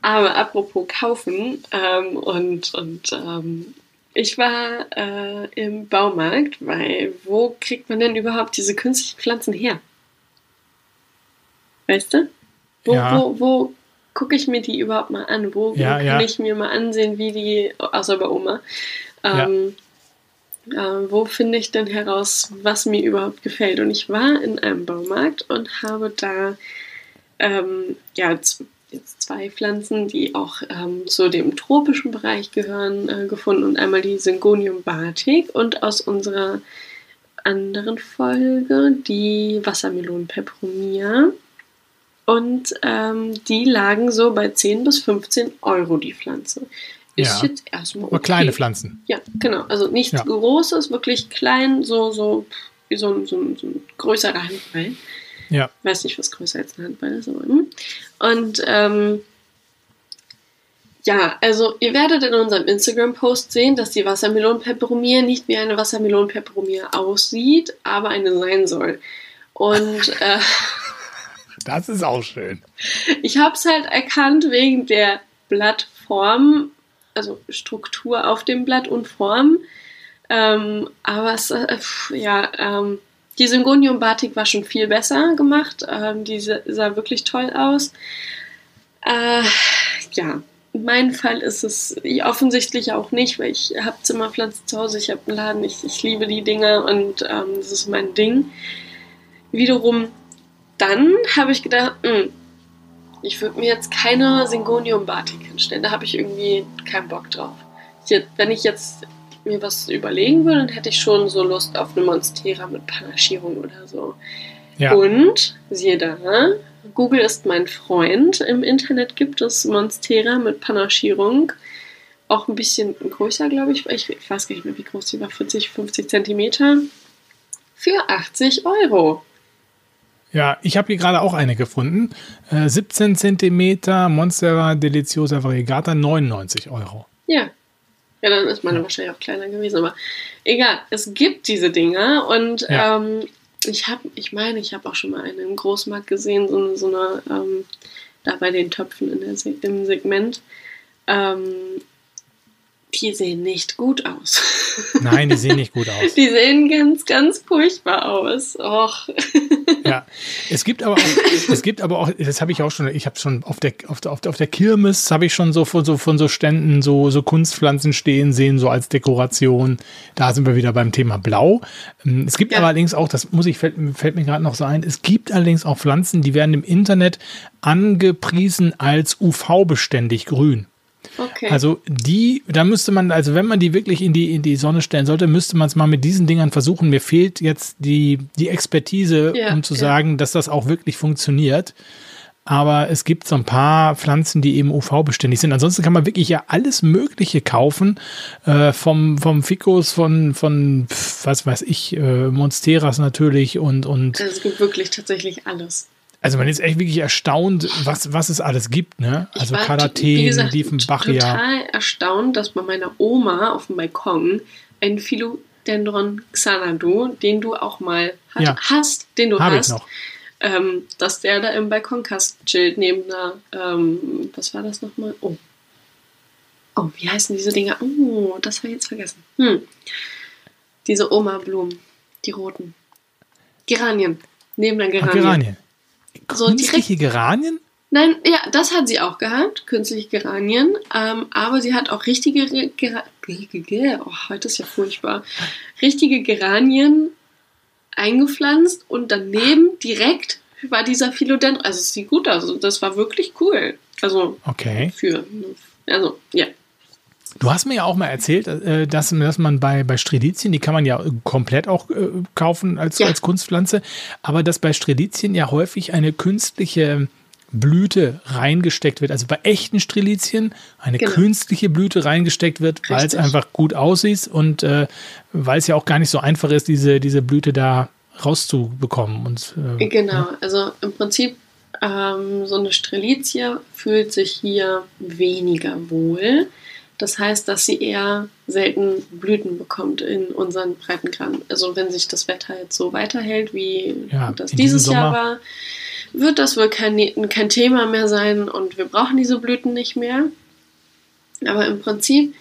Aber apropos kaufen ähm, und, und ähm, ich war äh, im Baumarkt, weil wo kriegt man denn überhaupt diese künstlichen Pflanzen her? Weißt du? Wo, ja. wo, wo gucke ich mir die überhaupt mal an? Wo, ja, kann ja. ich mir mal ansehen, wie die, außer bei Oma, ähm, äh, wo finde ich denn heraus, was mir überhaupt gefällt? Und ich war in einem Baumarkt und habe da ähm, ja, jetzt zwei Pflanzen, die auch ähm, zu dem tropischen Bereich gehören, äh, gefunden. Und einmal die Syngonium batik und aus unserer anderen Folge die Wassermelonen peperomia. Und ähm, die lagen so bei 10 bis 15 Euro die Pflanze. Ist ja. jetzt erstmal okay. kleine Pflanzen. Ja, genau. Also nichts ja. Großes, wirklich klein, so, so wie so ein, so ein, so ein größerer Handball. Ja. Weiß nicht, was größer als ein Handball ist, aber. Hm. Und ähm, ja, also ihr werdet in unserem Instagram-Post sehen, dass die Wassermelonenpeperomie nicht wie eine Wassermelonenpeperomie aussieht, aber eine sein soll. Und äh, das ist auch schön. Ich habe es halt erkannt wegen der Blattform, also Struktur auf dem Blatt und Form. Ähm, aber es, äh, ja, ähm, die Syngonium Batik war schon viel besser gemacht. Ähm, die sah wirklich toll aus. Äh, ja, in meinem Fall ist es offensichtlich auch nicht, weil ich habe Zimmerpflanzen zu Hause, ich habe einen Laden, ich, ich liebe die Dinger und ähm, das ist mein Ding. Wiederum dann habe ich gedacht, mh, hm, ich würde mir jetzt keine Syngonium Batik hinstellen. Da habe ich irgendwie keinen Bock drauf. Wenn ich jetzt mir was überlegen würde, dann hätte ich schon so Lust auf eine Monstera mit Panaschierung oder so. Ja. Und, siehe da, Google ist mein Freund. Im Internet gibt es Monstera mit Panaschierung. Auch ein bisschen größer, glaube ich. ich. Ich weiß gar nicht mehr, wie groß die war. 40, 50 Zentimeter. Für 80 Euro. Ja, ich habe hier gerade auch eine gefunden. Äh, 17 cm Monstera Deliciosa Variegata, 99 Euro. Ja. Ja, dann ist meine wahrscheinlich auch kleiner gewesen, aber egal. Es gibt diese Dinger und ja. ähm, ich habe, ich meine, ich habe auch schon mal eine im Großmarkt gesehen, so eine, so eine ähm, da bei den Töpfen in der, im Segment. Ähm, die sehen nicht gut aus. Nein, die sehen nicht gut aus. Die sehen ganz, ganz furchtbar aus. Och. Ja, es gibt aber auch, es gibt aber auch, das habe ich auch schon, ich habe schon auf der, auf der, auf der, Kirmes habe ich schon so von so von so Ständen so, so Kunstpflanzen stehen sehen, so als Dekoration. Da sind wir wieder beim Thema Blau. Ähm, es gibt ja. allerdings auch, das muss ich, fällt, fällt mir gerade noch so ein, es gibt allerdings auch Pflanzen, die werden im Internet angepriesen als UV-beständig grün. Okay. Also die, da müsste man, also wenn man die wirklich in die, in die Sonne stellen sollte, müsste man es mal mit diesen Dingern versuchen. Mir fehlt jetzt die, die Expertise, ja, um zu ja. sagen, dass das auch wirklich funktioniert. Aber es gibt so ein paar Pflanzen, die eben UV-beständig sind. Ansonsten kann man wirklich ja alles Mögliche kaufen. Äh, vom, vom Ficus, von, von, was weiß ich, äh, Monsteras natürlich und, und. Also es gibt wirklich tatsächlich alles. Also man ist echt wirklich erstaunt, was, was es alles gibt, ne? Also Karaten, Diefenbachia. total erstaunt, dass bei meiner Oma auf dem Balkon ein Philodendron Xanadu, den du auch mal hat, ja. hast, den du Hab hast, ich noch. Ähm, dass der da im Balkonkasten chillt, neben einer, ähm, was war das nochmal? Oh. Oh, wie heißen diese Dinger? Oh, das habe ich jetzt vergessen. Hm. Diese Oma-Blumen, die roten. Geranien. Neben der Geranien. Ach, Geranien. So Künstliche direkt, Geranien? Nein, ja, das hat sie auch gehabt, künstliche Geranien. Ähm, aber sie hat auch richtige Geranien. Oh, heute ist ja furchtbar. Richtige Geranien eingepflanzt und daneben direkt war dieser Philodendron. Also es sieht gut aus. Also das war wirklich cool. Also okay. für. Also, ja. Du hast mir ja auch mal erzählt, äh, dass, dass man bei, bei Strelizien, die kann man ja komplett auch äh, kaufen als, ja. als Kunstpflanze, aber dass bei Strelizien ja häufig eine künstliche Blüte reingesteckt wird. Also bei echten Strelizien eine genau. künstliche Blüte reingesteckt wird, weil es einfach gut aussieht und äh, weil es ja auch gar nicht so einfach ist, diese, diese Blüte da rauszubekommen. Und, äh, genau, ne? also im Prinzip ähm, so eine Strelizie fühlt sich hier weniger wohl. Das heißt, dass sie eher selten Blüten bekommt in unseren Breitengraden. Also wenn sich das Wetter jetzt so weiterhält, wie ja, das dieses Jahr war, wird das wohl kein, kein Thema mehr sein und wir brauchen diese Blüten nicht mehr. Aber im Prinzip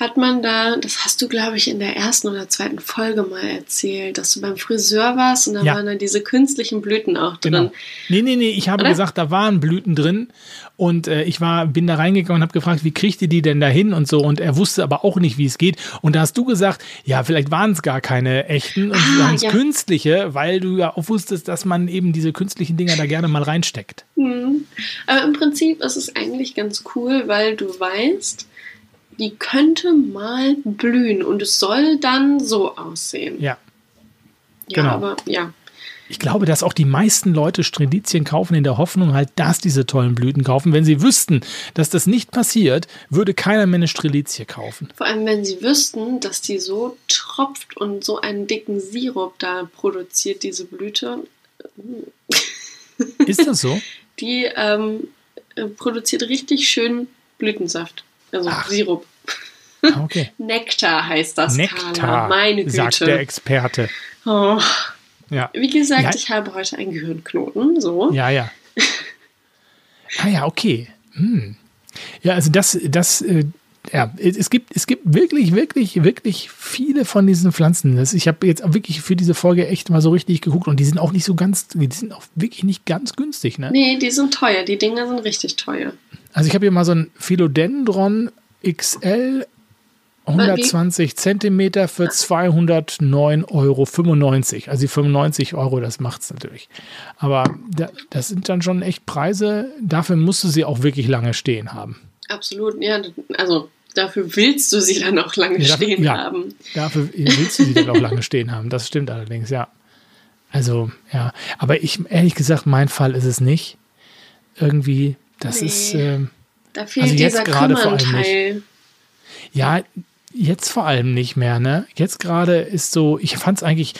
hat man da, das hast du, glaube ich, in der ersten oder zweiten Folge mal erzählt, dass du beim Friseur warst und da ja. waren da diese künstlichen Blüten auch drin. Genau. Nee, nee, nee, ich habe oder? gesagt, da waren Blüten drin und äh, ich war, bin da reingegangen und habe gefragt, wie kriegt ihr die denn da hin und so und er wusste aber auch nicht, wie es geht und da hast du gesagt, ja, vielleicht waren es gar keine echten und ah, waren es ja. künstliche, weil du ja auch wusstest, dass man eben diese künstlichen Dinger da gerne mal reinsteckt. Mhm. Aber im Prinzip ist es eigentlich ganz cool, weil du weißt, die könnte mal blühen und es soll dann so aussehen. Ja. Ja, genau. aber ja. Ich glaube, dass auch die meisten Leute Strelizien kaufen in der Hoffnung halt, dass diese tollen Blüten kaufen. Wenn sie wüssten, dass das nicht passiert, würde keiner mehr eine Strelizie kaufen. Vor allem, wenn sie wüssten, dass die so tropft und so einen dicken Sirup da produziert, diese Blüte. Ist das so? Die ähm, produziert richtig schön Blütensaft. Also Ach. Sirup. Ah, okay. Nektar heißt das, Nektar, Carla. Meine Güte. Sagt der Experte. Oh. Ja. Wie gesagt, ja. ich habe heute einen Gehirnknoten. So. Ja, ja. ah ja, okay. Hm. Ja, also das, das, äh, ja, es gibt, es gibt wirklich, wirklich, wirklich viele von diesen Pflanzen. Das, ich habe jetzt wirklich für diese Folge echt mal so richtig geguckt und die sind auch nicht so ganz, die sind auch wirklich nicht ganz günstig, ne? Nee, die sind teuer. Die Dinger sind richtig teuer. Also ich habe hier mal so ein Philodendron XL 120 Zentimeter für 209,95 Euro. Also die 95 Euro, das macht es natürlich. Aber das sind dann schon echt Preise. Dafür musst du sie auch wirklich lange stehen haben. Absolut, ja. Also dafür willst du sie dann auch lange ja, dafür, stehen ja, haben. Dafür willst du sie dann auch lange stehen haben. Das stimmt allerdings, ja. Also, ja. Aber ich, ehrlich gesagt, mein Fall ist es nicht. Irgendwie, das nee. ist. Äh, da fehlt also jetzt gerade vor allem nicht. Ja, jetzt vor allem nicht mehr, ne? Jetzt gerade ist so, ich fand es eigentlich,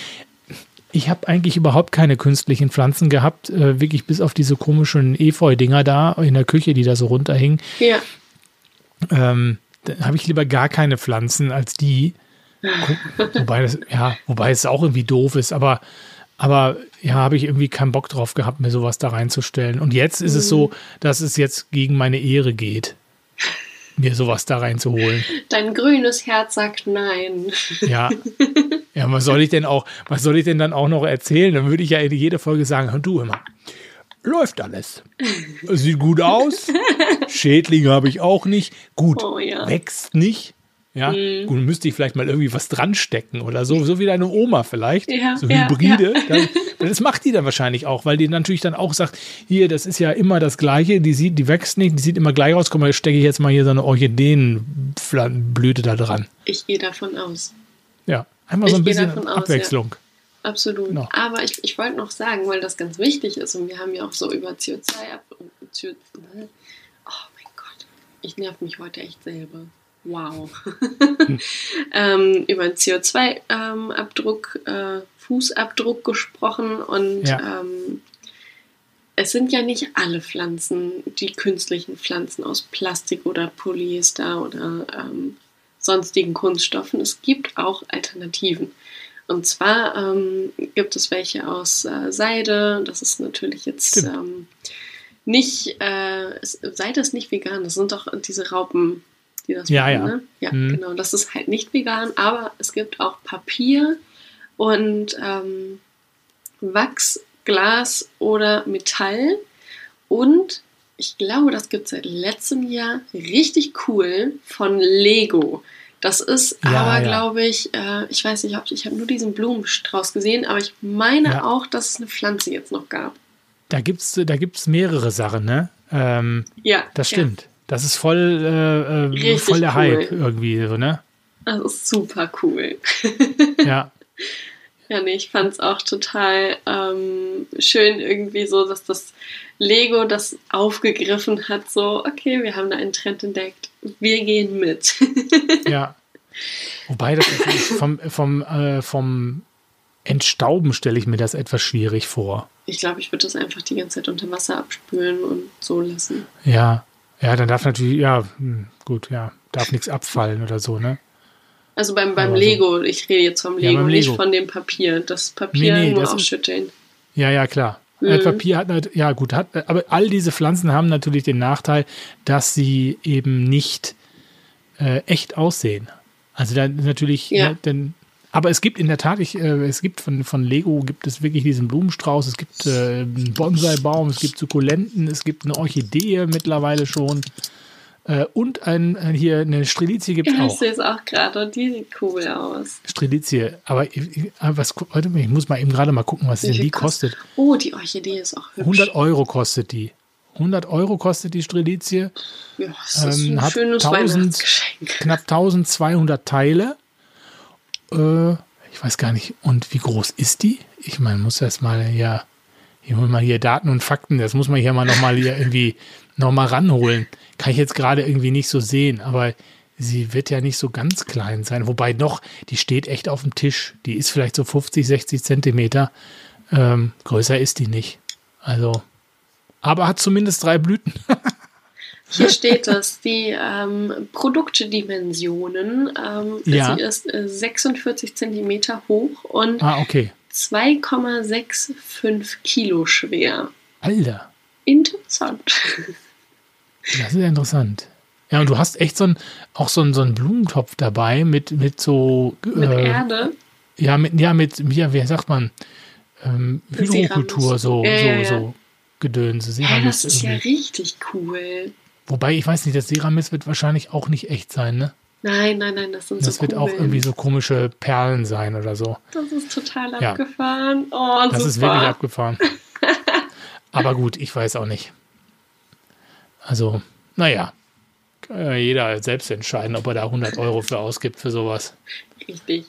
ich habe eigentlich überhaupt keine künstlichen Pflanzen gehabt, äh, wirklich bis auf diese komischen Efeu-Dinger da in der Küche, die da so runterhingen. Ja. Ähm, dann habe ich lieber gar keine Pflanzen als die. wobei das, ja, wobei es auch irgendwie doof ist, aber aber ja, habe ich irgendwie keinen Bock drauf gehabt, mir sowas da reinzustellen. Und jetzt ist mhm. es so, mhm. dass es jetzt gegen meine Ehre geht, mir sowas da reinzuholen. Dein grünes Herz sagt nein. Ja. Ja, was soll ich denn auch, was soll ich denn dann auch noch erzählen? Dann würde ich ja in jede Folge sagen, hör du immer. Läuft alles. Sieht gut aus. Schädlinge habe ich auch nicht. Gut, oh, ja. wächst nicht. Ja, mhm. gut, müsste ich vielleicht mal irgendwie was dran stecken oder so, so wie deine Oma vielleicht. Ja, so Hybride. Ja, ja. das macht die dann wahrscheinlich auch, weil die natürlich dann auch sagt, hier, das ist ja immer das Gleiche, die sieht, die wächst nicht, die sieht immer gleich aus, komm mal, stecke ich jetzt mal hier so eine Orchideenblüte da dran. Ich gehe davon aus. Ja, einmal so ein bisschen Abwechslung. Aus, Absolut. Genau. Aber ich, ich wollte noch sagen, weil das ganz wichtig ist und wir haben ja auch so über CO2 ab. CO, oh mein Gott, ich nerv mich heute echt selber. Wow. ähm, über den CO2-Abdruck, ähm, äh, Fußabdruck gesprochen und ja. ähm, es sind ja nicht alle Pflanzen, die künstlichen Pflanzen aus Plastik oder Polyester oder ähm, sonstigen Kunststoffen. Es gibt auch Alternativen. Und zwar ähm, gibt es welche aus äh, Seide. Das ist natürlich jetzt ähm, nicht, äh, Seide ist nicht vegan. Das sind doch diese Raupen, die das ja, machen. Ja, ne? ja mhm. genau. Das ist halt nicht vegan, aber es gibt auch Papier und ähm, Wachs, Glas oder Metall. Und ich glaube, das gibt es seit letztem Jahr richtig cool von Lego. Das ist ja, aber, ja. glaube ich, äh, ich weiß nicht, ob ich habe nur diesen Blumenstrauß gesehen, aber ich meine ja. auch, dass es eine Pflanze jetzt noch gab. Da gibt es da gibt's mehrere Sachen, ne? Ähm, ja. Das stimmt. Das ist voll, äh, äh, voll der cool. Hype irgendwie, so, ne? Das ist super cool. ja. Ja, nee, ich fand es auch total ähm, schön irgendwie so, dass das Lego das aufgegriffen hat, so, okay, wir haben da einen Trend entdeckt, wir gehen mit. ja. Wobei das vom, vom, äh, vom Entstauben stelle ich mir das etwas schwierig vor. Ich glaube, ich würde das einfach die ganze Zeit unter Wasser abspülen und so lassen. Ja, ja, dann darf natürlich, ja, hm, gut, ja, darf nichts abfallen oder so, ne? Also beim, beim Lego, so. ich rede jetzt vom Lego, ja, Lego, nicht von dem Papier. Das Papier nee, nee, nur das ausschütteln. Ist, ja, ja, klar. Mhm. Papier hat, ja gut, hat, aber all diese Pflanzen haben natürlich den Nachteil, dass sie eben nicht äh, echt aussehen. Also da natürlich, ja. ne, denn, aber es gibt in der Tat, ich, äh, es gibt von, von Lego gibt es wirklich diesen Blumenstrauß, es gibt äh, einen Bonsai-Baum, es gibt Sukkulenten, es gibt eine Orchidee mittlerweile schon. Äh, und ein, ein, hier eine Strelizie gibt es auch. Ich sehe es auch gerade und die sieht cool aus. Strelizie, aber ich, was, warte ich muss mal eben gerade mal gucken, was denn die kostet. kostet. Oh, die Orchidee ist auch hübsch. 100 Euro kostet die. 100 Euro kostet die Strelizie. Ja, das ist ähm, ein schönes 1000, Knapp 1200 Teile. Äh, ich weiß gar nicht. Und wie groß ist die? Ich meine, muss erst mal hier, ich hol mal hier Daten und Fakten. Das muss man hier mal nochmal hier irgendwie nochmal ranholen. Kann ich jetzt gerade irgendwie nicht so sehen, aber sie wird ja nicht so ganz klein sein. Wobei noch, die steht echt auf dem Tisch. Die ist vielleicht so 50, 60 Zentimeter. Ähm, größer ist die nicht. Also, aber hat zumindest drei Blüten. Hier steht es, die ähm, Produktdimensionen. Ähm, ja. Sie ist äh, 46 Zentimeter hoch und ah, okay. 2,65 Kilo schwer. Alter. Interessant. Das ist interessant. Ja, und du hast echt so ein, auch so einen, so Blumentopf dabei mit, mit so. Mit äh, Erde? Ja, mit, ja, mit, ja, wie sagt man? Ähm, Hydrokultur, so, ja, so, so Gedönse. Ja, das ist irgendwie. ja richtig cool. Wobei, ich weiß nicht, das Ceramis wird wahrscheinlich auch nicht echt sein, ne? Nein, nein, nein, das sind das so Das wird auch irgendwie so komische Perlen sein oder so. Das ist total abgefahren. Oh, das super. ist wirklich abgefahren. Aber gut, ich weiß auch nicht. Also, naja, kann ja jeder selbst entscheiden, ob er da 100 Euro für ausgibt für sowas. Richtig.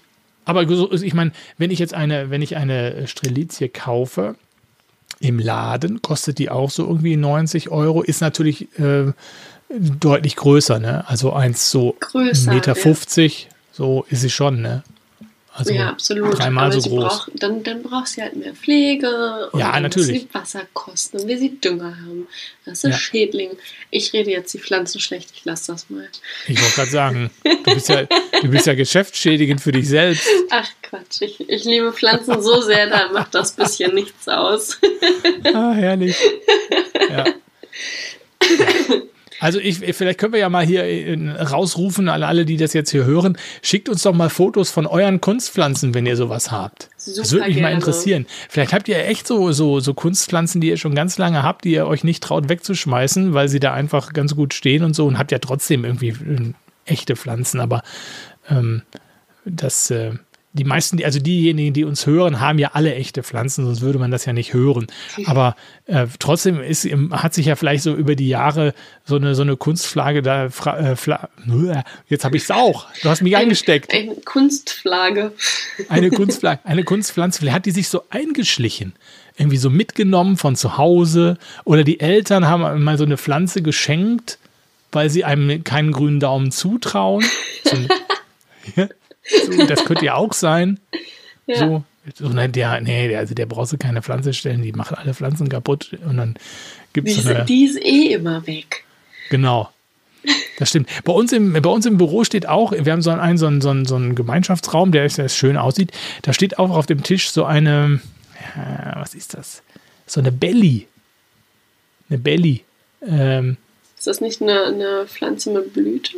Aber ich meine, wenn ich jetzt eine, wenn ich eine Strelizie kaufe im Laden, kostet die auch so irgendwie 90 Euro, ist natürlich äh, deutlich größer, ne? Also eins so größer, Meter 50, ja. so ist sie schon, ne? Also ja, absolut. dreimal Aber so groß. Brauch, dann, dann braucht sie halt mehr Pflege und ja, natürlich. sie Wasserkosten und wie sie Dünger haben. Das ist ja. Schädling. Ich rede jetzt die Pflanzen schlecht, ich lasse das mal. Ich wollte gerade sagen, du bist, ja, du bist ja geschäftsschädigend für dich selbst. Ach Quatsch, ich, ich liebe Pflanzen so sehr, da macht das bisschen nichts aus. ah, herrlich. Ja. ja. Also ich, vielleicht können wir ja mal hier äh, rausrufen, alle, alle, die das jetzt hier hören, schickt uns doch mal Fotos von euren Kunstpflanzen, wenn ihr sowas habt. Super das würde mich gerne. mal interessieren. Vielleicht habt ihr echt so, so, so Kunstpflanzen, die ihr schon ganz lange habt, die ihr euch nicht traut wegzuschmeißen, weil sie da einfach ganz gut stehen und so und habt ja trotzdem irgendwie äh, echte Pflanzen, aber ähm, das äh, die meisten, also diejenigen, die uns hören, haben ja alle echte Pflanzen, sonst würde man das ja nicht hören. Aber äh, trotzdem ist, hat sich ja vielleicht so über die Jahre so eine, so eine Kunstflagge da, äh, jetzt habe ich es auch, du hast mich ein, eingesteckt. Eine Kunstflagge. Eine Kunstflagge, eine Kunstpflanze, vielleicht hat die sich so eingeschlichen, irgendwie so mitgenommen von zu Hause oder die Eltern haben mal so eine Pflanze geschenkt, weil sie einem keinen grünen Daumen zutrauen. So, ja, so, das könnte ja auch sein. Ja. So, so ne, der, nee, also der brauchst du keine Pflanze stellen, die macht alle Pflanzen kaputt und dann gibt es. Die, die ist eh immer weg. Genau. Das stimmt. Bei uns, im, bei uns im Büro steht auch, wir haben so einen, so einen, so einen, so einen Gemeinschaftsraum, der, der schön aussieht. Da steht auch auf dem Tisch so eine, was ist das? So eine Belly. Eine Belly. Ähm, ist das nicht eine, eine Pflanze mit Blüte?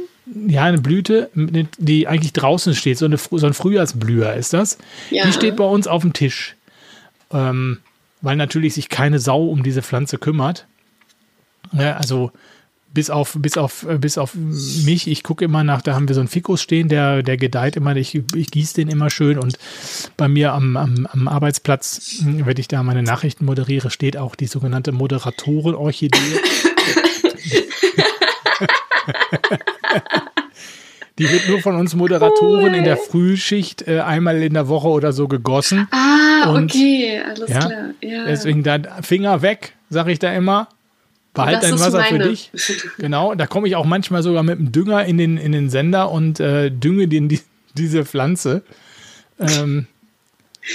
Ja, eine Blüte, die eigentlich draußen steht. So, eine, so ein Frühjahrsblüher ist das. Ja. Die steht bei uns auf dem Tisch. Ähm, weil natürlich sich keine Sau um diese Pflanze kümmert. Ja, also bis auf, bis auf, bis auf mich, ich gucke immer nach, da haben wir so einen Fikus stehen, der, der gedeiht immer, ich, ich gieße den immer schön und bei mir am, am, am Arbeitsplatz, wenn ich da meine Nachrichten moderiere, steht auch die sogenannte Moderatoren-Orchidee. Die wird nur von uns Moderatoren cool. in der Frühschicht äh, einmal in der Woche oder so gegossen. Ah, und, okay, alles ja, klar. Ja. Deswegen da Finger weg, sage ich da immer. Behalt dein Wasser für dich. Genau, da komme ich auch manchmal sogar mit dem Dünger in den, in den Sender und äh, dünge den, die, diese Pflanze. Ähm,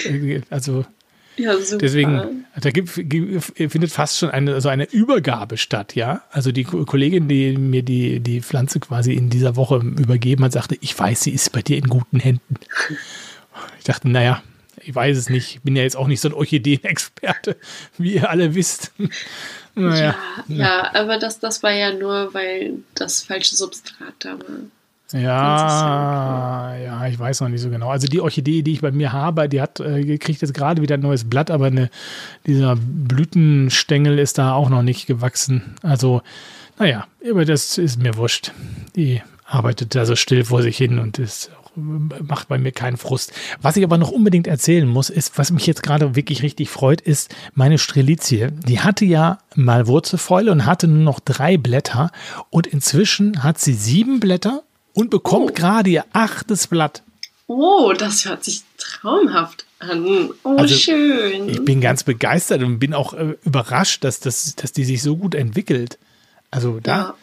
äh, also ja, super. Deswegen, da gibt, findet fast schon eine, also eine Übergabe statt, ja. Also die Kollegin, die mir die, die Pflanze quasi in dieser Woche übergeben hat, sagte, ich weiß, sie ist bei dir in guten Händen. Ich dachte, naja, ich weiß es nicht. Ich bin ja jetzt auch nicht so ein Orchideenexperte, wie ihr alle wisst. Naja, ja, ja, aber das, das war ja nur, weil das falsche Substrat da war. Ja, ja, ich weiß noch nicht so genau. Also die Orchidee, die ich bei mir habe, die hat äh, kriegt jetzt gerade wieder ein neues Blatt, aber eine, dieser Blütenstängel ist da auch noch nicht gewachsen. Also, naja, aber das ist mir wurscht. Die arbeitet da so still vor sich hin und ist macht bei mir keinen Frust. Was ich aber noch unbedingt erzählen muss, ist, was mich jetzt gerade wirklich richtig freut, ist meine Strelizie. Die hatte ja mal Wurzelfäule und hatte nur noch drei Blätter und inzwischen hat sie sieben Blätter und bekommt oh. gerade ihr achtes Blatt. Oh, das hört sich traumhaft an. Oh, also, schön. Ich bin ganz begeistert und bin auch äh, überrascht, dass, das, dass die sich so gut entwickelt. Also da, ja.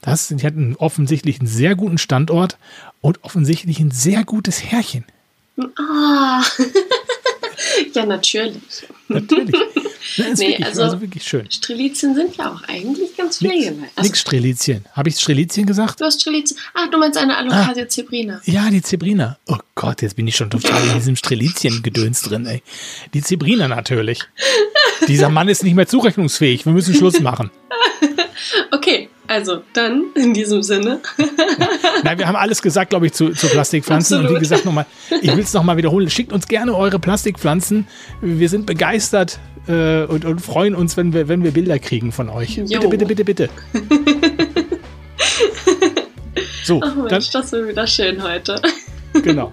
das, die hatten offensichtlich einen sehr guten Standort und offensichtlich ein sehr gutes Härchen. Ah. ja, natürlich. Natürlich. Ist nee, wirklich, also, also, wirklich schön. Strelizien sind ja auch eigentlich ganz pflegeleicht. Also, nix Strelizien. Habe ich Strelizien gesagt? Du hast Strelizien. Ah, du meinst eine Alocasia ah, zebrina. Ja, die Zebrina. Oh Gott, jetzt bin ich schon total in diesem Strelizien-Gedöns drin, ey. Die Zebrina natürlich. Dieser Mann ist nicht mehr zurechnungsfähig. Wir müssen Schluss machen. also dann in diesem Sinne. Nein, wir haben alles gesagt, glaube ich, zu, zu Plastikpflanzen. Absolut. Und wie gesagt, nochmal, ich will es nochmal wiederholen. Schickt uns gerne eure Plastikpflanzen. Wir sind begeistert äh, und, und freuen uns, wenn wir, wenn wir Bilder kriegen von euch. Jo. Bitte, bitte, bitte, bitte. so, Ach Mensch, dann, das wird wieder schön heute. genau.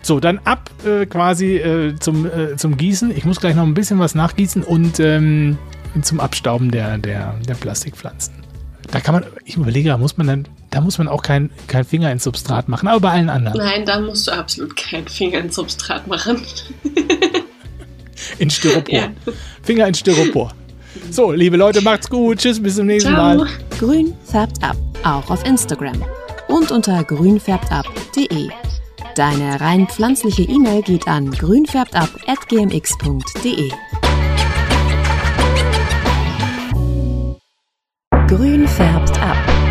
So, dann ab äh, quasi äh, zum, äh, zum Gießen. Ich muss gleich noch ein bisschen was nachgießen und ähm, zum Abstauben der, der, der Plastikpflanzen. Da kann man, ich überlege, da muss man dann, da muss man auch keinen kein Finger ins Substrat machen, aber bei allen anderen. Nein, da musst du absolut keinen Finger ins Substrat machen. in Styropor. Ja. Finger in Styropor. So, liebe Leute, macht's gut. Tschüss, bis zum nächsten Ciao. Mal. Grün färbt ab, auch auf Instagram und unter grünfärbtab.de. Deine rein pflanzliche E-Mail geht an grünfärbtab.gmx.de. Grün färbt ab.